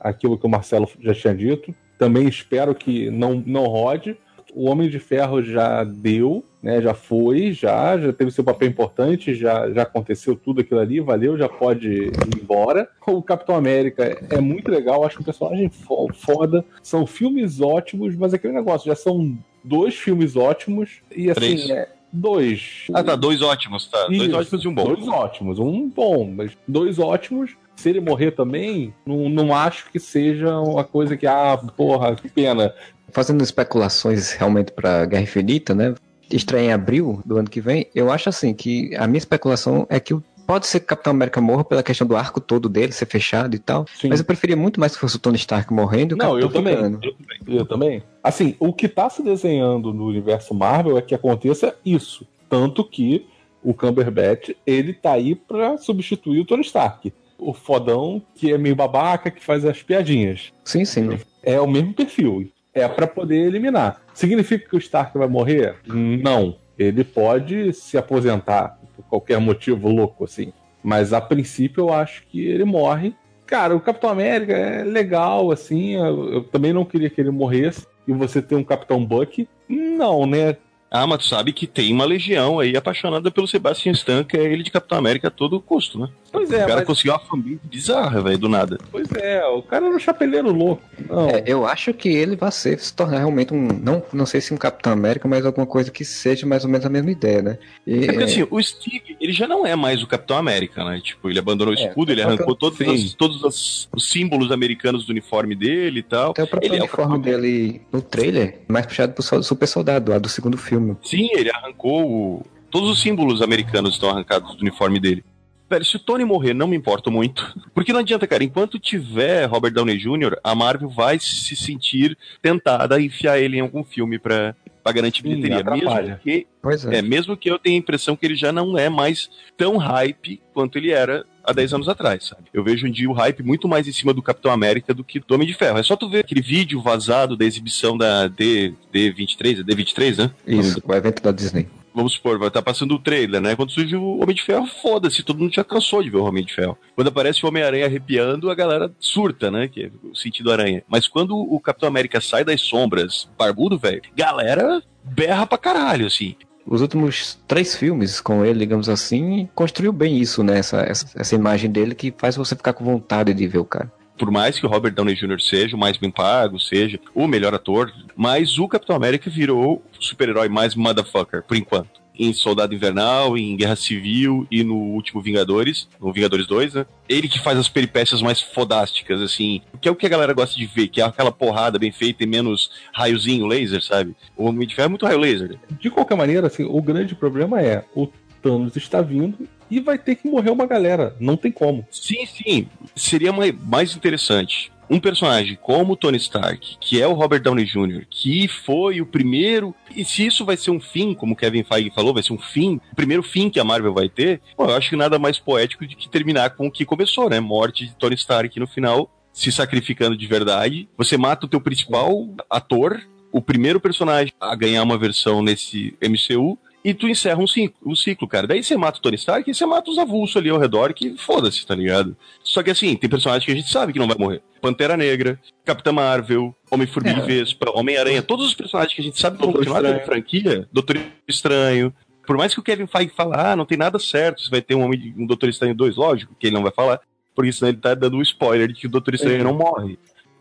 aquilo que o Marcelo já tinha dito, também espero que não, não rode. O Homem de Ferro já deu, né? Já foi, já, já teve seu papel importante, já, já aconteceu tudo aquilo ali, valeu, já pode ir embora. O Capitão América é muito legal, acho que o personagem fo- foda. São filmes ótimos, mas aquele negócio, já são dois filmes ótimos e assim, Três. é, dois. Ah, tá, dois ótimos, tá. Dois Isso, ótimos e um bom. Dois ótimos, um bom, mas dois ótimos. Se ele morrer também, não, não acho que seja uma coisa que, ah, porra, que pena. Fazendo especulações realmente pra Guerra Infinita, né? Estreia em abril do ano que vem, eu acho assim que a minha especulação é que o- pode ser que o Capitão América morra pela questão do arco todo dele ser fechado e tal, Sim. mas eu preferia muito mais que fosse o Tony Stark morrendo Não, eu também. Eu também. Eu também. Assim, o que tá se desenhando no universo Marvel é que aconteça isso. Tanto que o Cumberbatch, ele tá aí pra substituir o Tony Stark. O fodão, que é meio babaca, que faz as piadinhas. Sim, sim. É o mesmo perfil. É pra poder eliminar. Significa que o Stark vai morrer? Não. Ele pode se aposentar por qualquer motivo louco assim. Mas a princípio eu acho que ele morre. Cara, o Capitão América é legal, assim. Eu, eu também não queria que ele morresse. E você ter um Capitão Buck? Não, né? Ah, mas tu sabe que tem uma legião aí apaixonada pelo Sebastian Stan, que é ele de Capitão América a todo custo, né? Pois o é, cara mas, conseguiu uma família bizarra, velho, do nada. pois é, o cara era um chapeleiro louco. Não. É, eu acho que ele vai ser, se tornar realmente um. Não, não sei se um Capitão América, mas alguma coisa que seja mais ou menos a mesma ideia, né? E, É porque é, assim, o Steve, ele já não é mais o Capitão América, né? Tipo, ele abandonou o É, escudo, ele só que- arrancou todos, os, todos os, os símbolos americanos do uniforme dele e tal. até o próprio Ele é o uniforme Capitão dele no trailer, mais puxado pro Super Soldado, lá do segundo filme. Sim, ele arrancou o... Todos os símbolos americanos estão arrancados do uniforme dele. Velho, se o Tony morrer, não me importo muito. Porque não adianta, cara. Enquanto tiver Robert Downey Jr., a Marvel vai se sentir tentada a enfiar ele em algum filme pra, pra garantir Sim, bilheteria. Mesmo que, Pois é. é, mesmo que eu tenha a impressão que ele já não é mais tão hype quanto ele era há 10 anos atrás, sabe? Eu vejo um dia o hype muito mais em cima do Capitão América do que do Homem de Ferro. É só tu ver aquele vídeo vazado da exibição da D, D23, é D23, né? Isso, o evento da Disney. Vamos supor, vai estar passando o trailer, né? Quando surge o Homem de Ferro, foda-se, todo mundo já cansou de ver o Homem de Ferro. Quando aparece o Homem-Aranha arrepiando, a galera surta, né? Que é o sentido aranha. Mas quando o Capitão América sai das sombras, barbudo, velho, galera berra pra caralho, assim. Os últimos três filmes com ele, digamos assim, construiu bem isso, né? Essa, essa, essa imagem dele que faz você ficar com vontade de ver o cara. Por mais que o Robert Downey Jr. seja o mais bem pago, seja o melhor ator, mas o Capitão América virou o super-herói mais motherfucker, por enquanto. Em Soldado Invernal, em Guerra Civil e no último Vingadores, no Vingadores 2, né? Ele que faz as peripécias mais fodásticas, assim, que é o que a galera gosta de ver, que é aquela porrada bem feita e menos raiozinho laser, sabe? O Homem de Ferro é muito raio laser. De qualquer maneira, assim, o grande problema é o Thanos está vindo e vai ter que morrer uma galera. Não tem como. Sim, sim. Seria mai- mais interessante um personagem como Tony Stark, que é o Robert Downey Jr., que foi o primeiro. E se isso vai ser um fim, como Kevin Feige falou, vai ser um fim, o primeiro fim que a Marvel vai ter, pô, eu acho que nada mais poético de que terminar com o que começou, né? Morte de Tony Stark no final, se sacrificando de verdade. Você mata o teu principal ator, o primeiro personagem a ganhar uma versão nesse MCU. E tu encerra um ciclo, um ciclo, cara. Daí você mata o Tony Stark e você mata os avulsos ali ao redor, que foda-se, tá ligado? Só que assim, tem personagens que a gente sabe que não vai morrer. Pantera Negra, Capitã Marvel, Homem-Formiga e Vespa, Homem-Aranha, todos os personagens que a gente sabe que vão continuar da franquia, Doutor Estranho. Por mais que o Kevin Feige fale, ah, não tem nada certo, se vai ter um, Homem, um Doutor Estranho 2, lógico que ele não vai falar, porque senão ele tá dando um spoiler de que o Doutor Estranho É. não morre.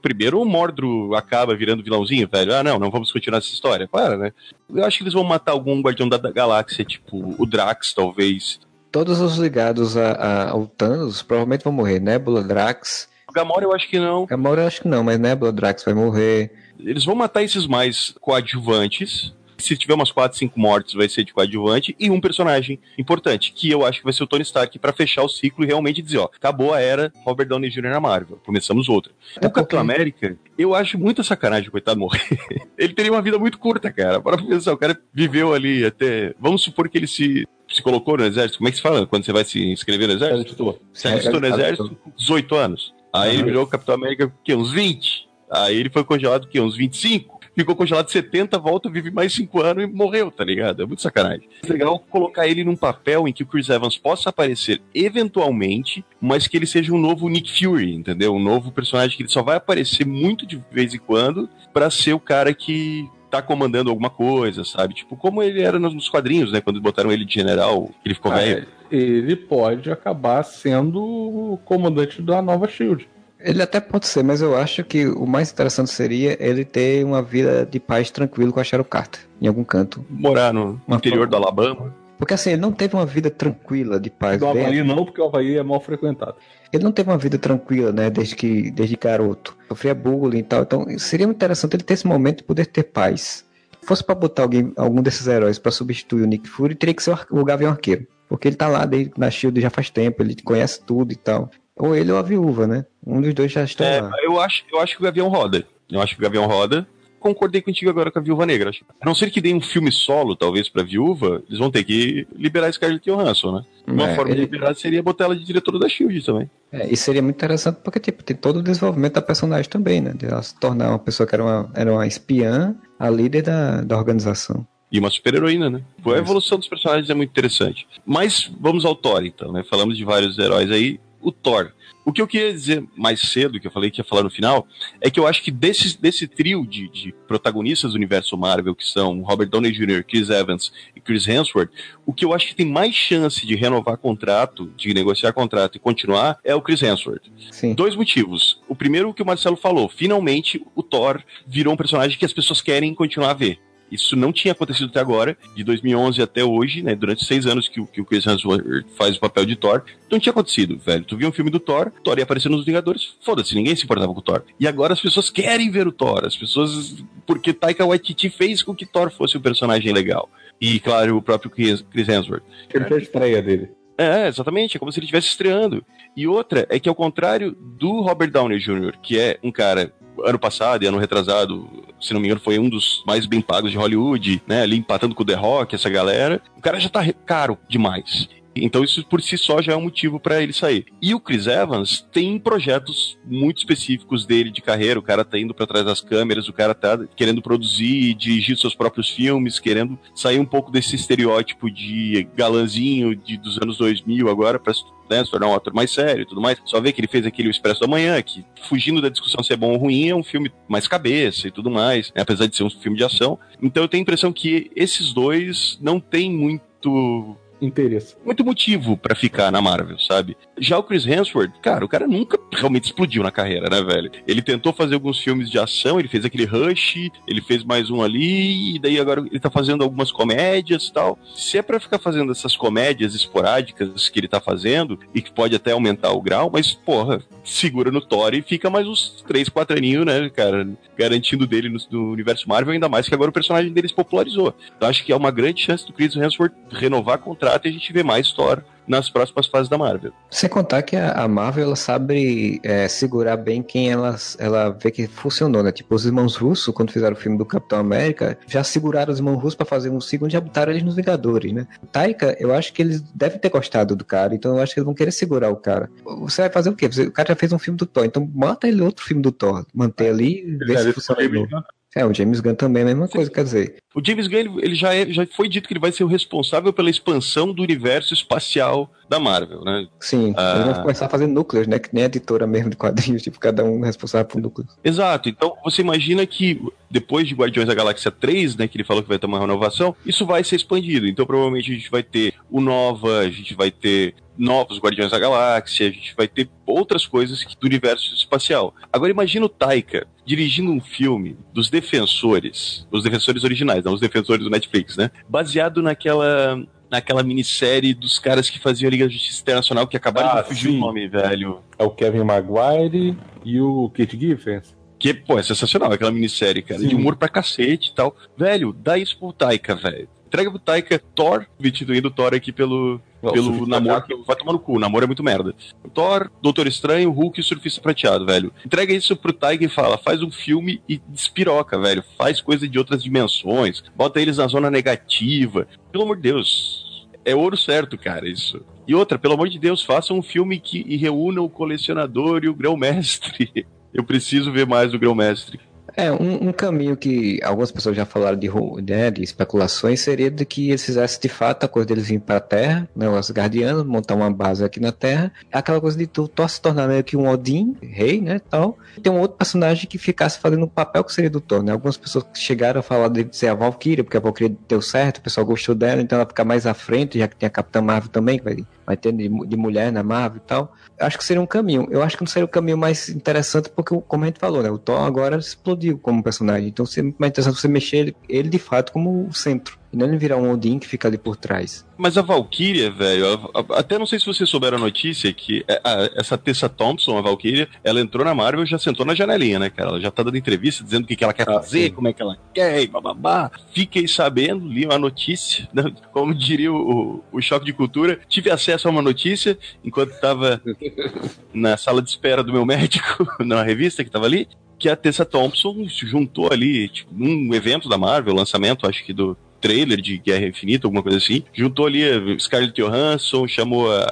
Primeiro o Mordro acaba virando vilãozinho, velho. Ah, não, não vamos continuar essa história. Para, né? Eu acho que eles vão matar algum Guardião da da Galáxia, tipo o Drax, talvez. Todos os ligados a, a- ao Thanos provavelmente vão morrer. Nebula, Drax. O Gamora eu acho que não. Gamora eu acho que não, mas Nebula, Drax vai morrer. Eles vão matar esses mais coadjuvantes. Se tiver umas 4, 5 mortes, vai ser de coadjuvante. E um personagem importante, que eu acho que vai ser o Tony Stark, pra fechar o ciclo e realmente dizer, ó, acabou a era Robert Downey Jr. na Marvel. Começamos outra. Até o Capitão América, eu acho muita sacanagem o coitado morrer. ele teria uma vida muito curta, cara. Para pensar, o cara viveu ali até. Vamos supor que ele se, se colocou no exército. Como é que se fala quando você vai se inscrever no exército? Se alistou no exército com 18 anos. Aí ele virou o Capitão América, o quê? Uns 20. Aí ele foi congelado, o quê? Uns 25. Ficou congelado 70, volta, vive mais 5 anos e morreu, tá ligado? É muito sacanagem. É legal colocar ele num papel em que o Chris Evans possa aparecer eventualmente, mas que ele seja um novo Nick Fury, entendeu? Um novo personagem que ele só vai aparecer muito de vez em quando pra ser o cara que tá comandando alguma coisa, sabe? Tipo, como ele era nos quadrinhos, né? Quando botaram ele de general, que ele ficou Ah, velho. ele pode acabar sendo o comandante da nova Shield. Ele até pode ser, mas eu acho que o mais interessante seria ele ter uma vida de paz tranquilo com a Shadow Carter, em algum canto. Morar no Uma interior forma- do Alabama. Porque assim, ele não teve uma vida tranquila de paz. Do Havaí não, porque o Havaí é mal frequentado. Ele não teve uma vida tranquila, né, desde que desde garoto. Sofria bullying e tal. Então, seria interessante ele ter esse momento de poder ter paz. Se fosse pra botar alguém, algum desses heróis pra substituir o Nick Fury, teria que ser o Gavião Arqueiro. Porque ele tá lá desde, na Shield já faz tempo, ele conhece tudo e tal. Ou ele ou a viúva, né? Um dos dois já estão É, lá. eu acho, eu acho que o Gavião roda. Eu acho que o Gavião roda. Concordei contigo agora com a Viúva Negra. A não ser que dê um filme solo, talvez, pra Viúva, eles vão ter que liberar Scarlett Johansson, né? Uma É, forma de ele- liberar seria botar ela de diretora da SHIELD também. É, e seria muito interessante porque, tipo, tem todo o desenvolvimento da personagem também, né? De ela se tornar uma pessoa que era uma, era uma espiã, a líder da, da organização. E uma super-heroína, né? A evolução dos personagens é muito interessante. Mas vamos ao Thor, então, né? Falamos de vários heróis aí. O Thor. O que eu queria dizer mais cedo, que eu falei que ia falar no final, é que eu acho que desse, desse trio de, de protagonistas do universo Marvel, que são Robert Downey Jr., Chris Evans e Chris Hemsworth, o que eu acho que tem mais chance de renovar contrato, de negociar contrato e continuar, é o Chris Hemsworth. Sim. Dois motivos. O primeiro, o que o Marcelo falou, finalmente o Thor virou um personagem que as pessoas querem continuar a ver. Isso não tinha acontecido até agora, de 2011 até hoje, né? Durante seis anos que, o- que o Chris Hemsworth faz o papel de Thor, não tinha acontecido, velho. Tu viu um filme do Thor, Thor ia aparecer nos Vingadores, foda-se, ninguém se importava com o Thor. E agora as pessoas querem ver o Thor, as pessoas. Porque Taika Waititi fez com que Thor fosse um personagem legal. E, claro, o próprio Chris Chris Hemsworth. Ele fez a estreia dele. É, exatamente, é como se ele estivesse estreando. E outra é que, ao contrário do Robert Downey Jr., que é um cara ano passado e ano retrasado, se não me engano, foi um dos mais bem pagos de Hollywood, né? Ali empatando com o The Rock, essa galera. O cara já tá caro demais. Então isso por si só já é um motivo para ele sair. E o Chris Evans tem projetos muito específicos dele de carreira. O cara tá indo para trás das câmeras, o cara tá querendo produzir, dirigir seus próprios filmes, querendo sair um pouco desse estereótipo de galãzinho de, dos anos 2000 agora para né, se tornar um ator mais sério e tudo mais. Só ver que ele fez aquele o Expresso da Manhã, que, fugindo da discussão se é bom ou ruim, é um filme mais cabeça e tudo mais, né, apesar de ser um filme de ação. Então eu tenho a impressão que esses dois não têm muito interesse. Muito motivo para ficar na Marvel, sabe? Já o Chris Hemsworth, cara, o cara nunca realmente explodiu na carreira, né, velho? Ele tentou fazer alguns filmes de ação, ele fez aquele Rush, ele fez mais um ali, e daí agora ele tá fazendo algumas comédias e tal. Se é pra ficar fazendo essas comédias esporádicas que ele tá fazendo, e que pode até aumentar o grau, mas, porra, segura no Thor e fica mais uns 3, 4 aninhos, né, cara? Garantindo dele no, no, universo Marvel, ainda mais que agora o personagem dele se popularizou. Então acho que é uma grande chance do Chris Hemsworth renovar contrato e a gente ver mais Thor nas próximas fases da Marvel. Sem contar que a, Marvel ela sabe é, segurar bem quem ela, ela vê que funcionou, né? Tipo, os irmãos Russo, quando fizeram o filme do Capitão América, já seguraram os irmãos Russo para fazer um segundo e já botaram eles nos Vingadores, né? Taika, eu acho que eles devem ter gostado do cara, então eu acho que eles vão querer segurar o cara. Você vai fazer o quê? O cara já fez um filme do Thor, então bota ele outro filme do Thor, manter ali, ver se funciona. É, o James Gunn também é a mesma coisa, quer dizer. O James Gunn, ele, já, é, já foi dito que ele vai ser o responsável pela expansão do universo espacial da Marvel, né? Sim, ah... eles vão começar a fazer núcleos, né? Que nem a editora mesmo de quadrinhos, tipo, cada um responsável por núcleos. Exato, então você imagina que depois de Guardiões da Galáxia 3, né, que ele falou que vai ter uma renovação, isso vai ser expandido. Então provavelmente a gente vai ter o Nova, a gente vai ter novos Guardiões da Galáxia, a gente vai ter outras coisas do universo espacial. Agora imagina o Taika dirigindo um filme dos defensores, os defensores originais, não os defensores do Netflix, né? Baseado naquela naquela minissérie dos caras que faziam a Liga da Justiça Internacional que acabaram ah, de fugir sim. o nome, velho. É o Kevin Maguire e o Kate Giffens. Que, pô, é sensacional aquela minissérie, cara. Sim. De humor pra cacete e tal. Velho, dá isso pro Taika, velho. Entrega pro Taika Thor, substituindo o Thor aqui pelo, pelo namoro. Vai tomar no cu, o namoro é muito merda. Thor, Doutor Estranho, Hulk e Surfista Prateado, velho. Entrega isso pro Taika e fala: faz um filme e despiroca, velho. Faz coisa de outras dimensões. Bota eles na zona negativa. Pelo amor de Deus. É ouro certo, cara, isso. E outra, pelo amor de Deus, faça um filme que reúna o colecionador e o grão-mestre. Eu preciso ver mais do grão-mestre. É, um, um, caminho que algumas pessoas já falaram de, né, de especulações seria de que eles fizessem de fato a coisa deles vir para a Terra, né, os guardianos, montar uma base aqui na Terra, aquela coisa de tu, Thor se tornar meio que um Odin, rei, né, tal. Tem um outro personagem que ficasse fazendo o papel que seria do Thor, né? Algumas pessoas chegaram a falar de ser a Valkyria, porque a Valkyria deu certo, o pessoal gostou dela, então ela fica mais à frente, já que tem a Capitã Marvel também, que vai, vai ter de, de mulher na Marvel e tal acho que seria um caminho. Eu acho que não seria o caminho mais interessante, porque, como a gente falou, né? O Thor agora explodiu como personagem. Então seria mais interessante você mexer ele, ele de fato como o centro. E não ele virar um Odin que fica ali por trás. Mas a Valkyria, velho, até não sei se vocês souberam a notícia que é, a, essa Tessa Thompson, a Valkyria, ela entrou na Marvel e já sentou na janelinha, né, cara? Ela já tá dando entrevista dizendo o que, que ela quer ah, fazer, sim. como é que ela quer, e bababá. Fiquei sabendo, li uma notícia, né? como diria o, o, Choque de Cultura, tive acesso a uma notícia enquanto tava na sala de espera do meu médico, na revista que tava ali, que a Tessa Thompson se juntou ali, tipo, num evento da Marvel, lançamento, acho que do trailer de Guerra Infinita, alguma coisa assim. Juntou ali a Scarlett Johansson, chamou a,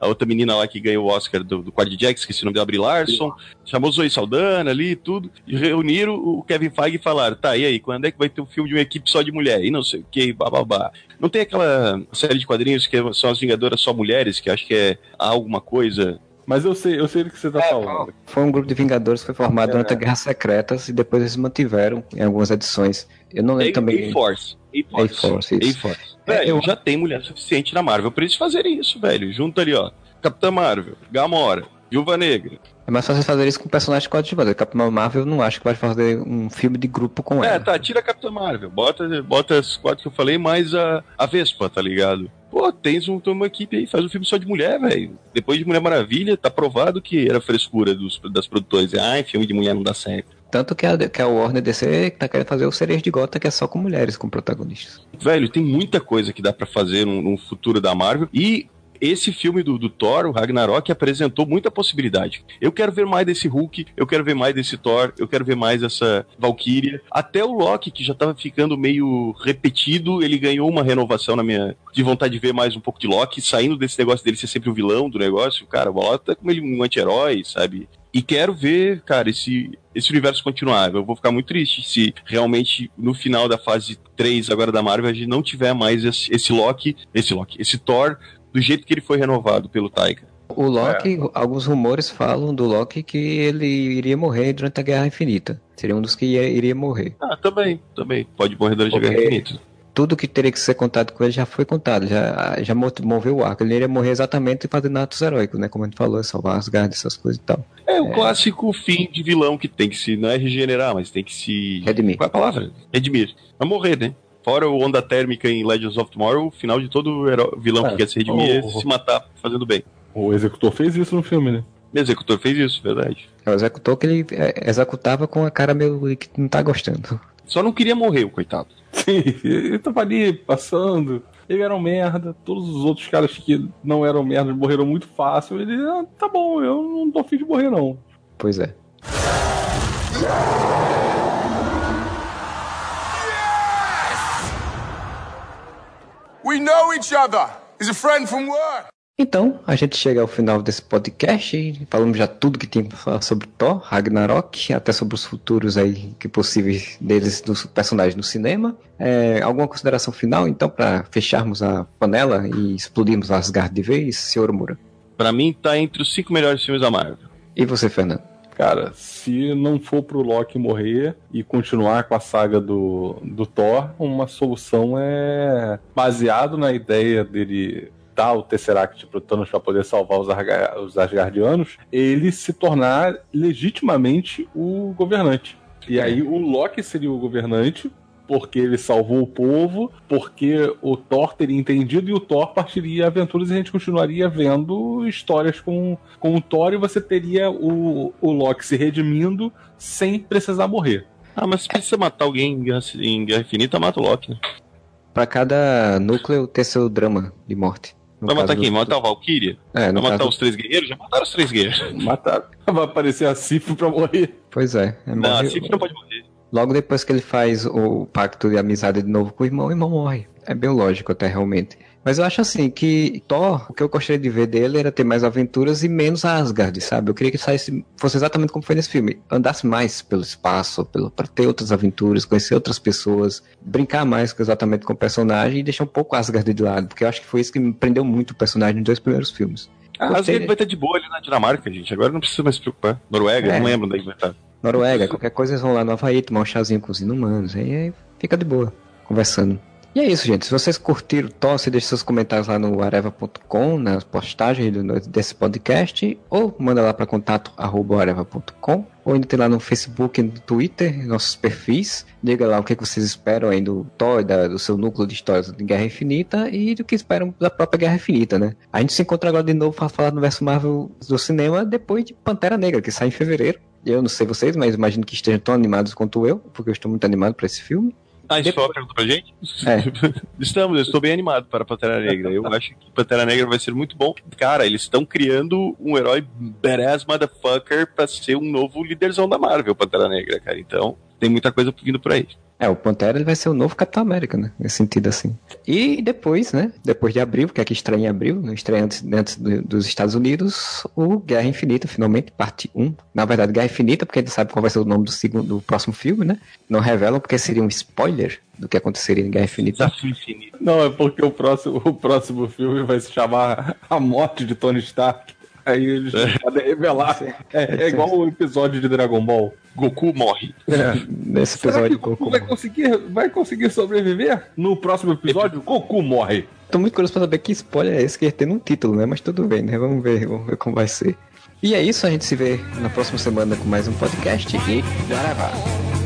a, outra menina lá que ganhou o Oscar do, do Quad Jack, esqueci o nome dela, Larson, chamou Zoe Saldana ali e tudo, reuniram o Kevin Feige e falaram, tá, e aí, quando é que vai ter um filme de uma equipe só de mulher? E não sei o que, bababá. Não tem aquela série de quadrinhos que são as Vingadoras só mulheres, que acho que é alguma coisa mas eu sei, eu sei do que você está é, falando. Foi um grupo de Vingadores que foi formado é, durante a Guerra Secretas e depois eles mantiveram em algumas edições. Eu não lembro também. A-Force. A-Force. A-Force. Velho, eu... já tem mulher suficiente na Marvel pra eles fazerem isso, velho. Junto ali, ó. Capitã Marvel, Gamora, Viúva Negra. É mais fácil fazer isso com personagens coadjuvantes. Capitã Marvel não acho que vai fazer um filme de grupo com é, ela. É, tá, tira a Capitã Marvel. Bota, bota as quatro que eu falei, mais a, a Vespa, tá ligado? Pô, tens um, uma equipe aí, faz um filme só de mulher, velho. Depois de Mulher Maravilha, tá provado que era frescura dos, das produtoras. Ai, filme de mulher não dá certo. Tanto que a, que a Warner DC tá querendo fazer o Cereja de Gota, que é só com mulheres como protagonistas. Velho, tem muita coisa que dá para fazer no, no futuro da Marvel. E esse filme do, do Thor, o Ragnarok, apresentou muita possibilidade. Eu quero ver mais desse Hulk, eu quero ver mais desse Thor, eu quero ver mais essa Valkyria. Até o Loki, que já tava ficando meio repetido, ele ganhou uma renovação na minha. de vontade de ver mais um pouco de Loki, saindo desse negócio dele ser sempre o vilão do negócio. Cara, o Loki tá como ele um anti-herói, sabe? E quero ver, cara, esse, esse universo continuar. Eu vou ficar muito triste se realmente no final da fase 3 agora da Marvel a gente não tiver mais esse, esse Loki, esse Loki, esse Thor do jeito que ele foi renovado pelo Taika. O Loki, é. alguns rumores falam do Loki que ele iria morrer durante a Guerra Infinita. Seria um dos que ia, iria morrer. Ah, também, também. Pode morrer durante Porque... a Guerra Infinita tudo que teria que ser contado com ele já foi contado, já, já moveu o arco. Ele iria morrer exatamente fazendo atos heróicos, né? Como a gente falou, salvar as garras, essas coisas e tal. É o é... clássico fim de vilão que tem que se, não é regenerar, mas tem que se. Redimir. Qual é a palavra? Redimir. Vai morrer, né? Fora o Onda Térmica em Legends of Tomorrow, o final de todo vilão é. que quer se redimir oh, é se matar fazendo bem. O Executor fez isso no filme, né? O Executor fez isso, verdade. É o Executor que ele é, executava com a cara meio que não tá gostando. Só não queria morrer, o coitado. Sim, ele tava ali passando. Ele era um merda. Todos os outros caras que não eram merda morreram muito fácil. Ele, ah, tá bom, eu não tô afim de morrer, não. Pois é. We know each other. He's a friend from work. Então, a gente chega ao final desse podcast. Falamos já tudo que tinha para falar sobre Thor, Ragnarok, até sobre os futuros aí que possíveis deles dos personagens no cinema. É, alguma consideração final, então, para fecharmos a panela e explodirmos Asgard de vez, senhor Moura? Para mim, tá entre os cinco melhores filmes da Marvel. E você, Fernando? Cara, se não for pro Loki morrer e continuar com a saga do, do Thor, uma solução é baseado na ideia dele dar o Tesseract pro Thanos para poder salvar os, os Asgardianos, ele se tornar legitimamente o governante. E é. aí o Loki seria o governante, porque ele salvou o povo, porque o Thor teria entendido e o Thor partiria aventuras e a gente continuaria vendo histórias com, com o Thor e você teria o, o Loki se redimindo sem precisar morrer. Ah, mas se precisa matar alguém em Guerra, em Guerra Infinita, mata o Loki, né? Pra cada núcleo ter seu drama de morte. Vai matar quem? Matar a Valkyria? É, Vai matar caso... os três guerreiros? Já mataram os três guerreiros. Mataram. Vai aparecer a Sif pra morrer. Pois é. é não, a Sif não pode morrer. Logo depois que ele faz o pacto de amizade de novo com o irmão, o irmão morre. É bem lógico até realmente. Mas eu acho assim que Thor, o que eu gostaria de ver dele era ter mais aventuras e menos Asgard, sabe? Eu queria que saísse, fosse exatamente como foi nesse filme. Andasse mais pelo espaço, pelo, pra ter outras aventuras, conhecer outras pessoas, brincar mais exatamente com o personagem e deixar um pouco Asgard de lado, porque eu acho que foi isso que me prendeu muito o personagem nos dois primeiros filmes. Ah, Asgard vai estar de boa ali na Dinamarca, gente. Agora não precisa mais se preocupar. Noruega, é. não lembro onde vai estar. Noruega, qualquer coisa eles vão lá no Havaí tomar um chazinho com os inumanos. Aí, aí fica de boa, conversando. E é isso, gente. Se vocês curtiram Tosse, deixe seus comentários lá no areva.com, nas postagens desse podcast, ou manda lá para contato areva.com, ou ainda tem lá no Facebook e no Twitter, nossos perfis. Diga lá o que vocês esperam aí do Thor, do seu núcleo de histórias de Guerra Infinita e do que esperam da própria Guerra Infinita, né? A gente se encontra agora de novo para falar do verso Marvel do cinema depois de Pantera Negra, que sai em fevereiro. Eu não sei vocês, mas imagino que estejam tão animados quanto eu, porque eu estou muito animado para esse filme. Ah, isso Depois... foi uma pergunta pra gente? É. Estamos, eu estou bem animado para Pantera Negra. Eu acho que Pantera Negra vai ser muito bom. Cara, eles estão criando um herói badass motherfucker pra ser um novo líderzão da Marvel, Pantera Negra, cara. Então, tem muita coisa vindo por aí. É, o Pantera ele vai ser o novo Capitão América, né? Nesse sentido assim. E depois, né? Depois de abril, que aqui estreia em abril, né? estreia antes, antes dos Estados Unidos, o Guerra Infinita, finalmente, parte 1. Na verdade, Guerra Infinita, porque a gente sabe qual vai ser o nome do, segundo, do próximo filme, né? Não revelam, porque seria um spoiler do que aconteceria em Guerra Infinita. Não, é porque o próximo, o próximo filme vai se chamar A Morte de Tony Stark. Aí eles é. podem revelar. É, é, igual o episódio de Dragon Ball. Goku morre. É. Nesse episódio, Goku, Goku vai conseguir, vai conseguir sobreviver? No próximo episódio, Goku morre. Tô muito curioso pra saber que spoiler é esse que tem um título, né? Mas tudo bem, né? Vamos ver, vamos ver como vai ser. E é isso, a gente se vê na próxima semana com mais um podcast e bora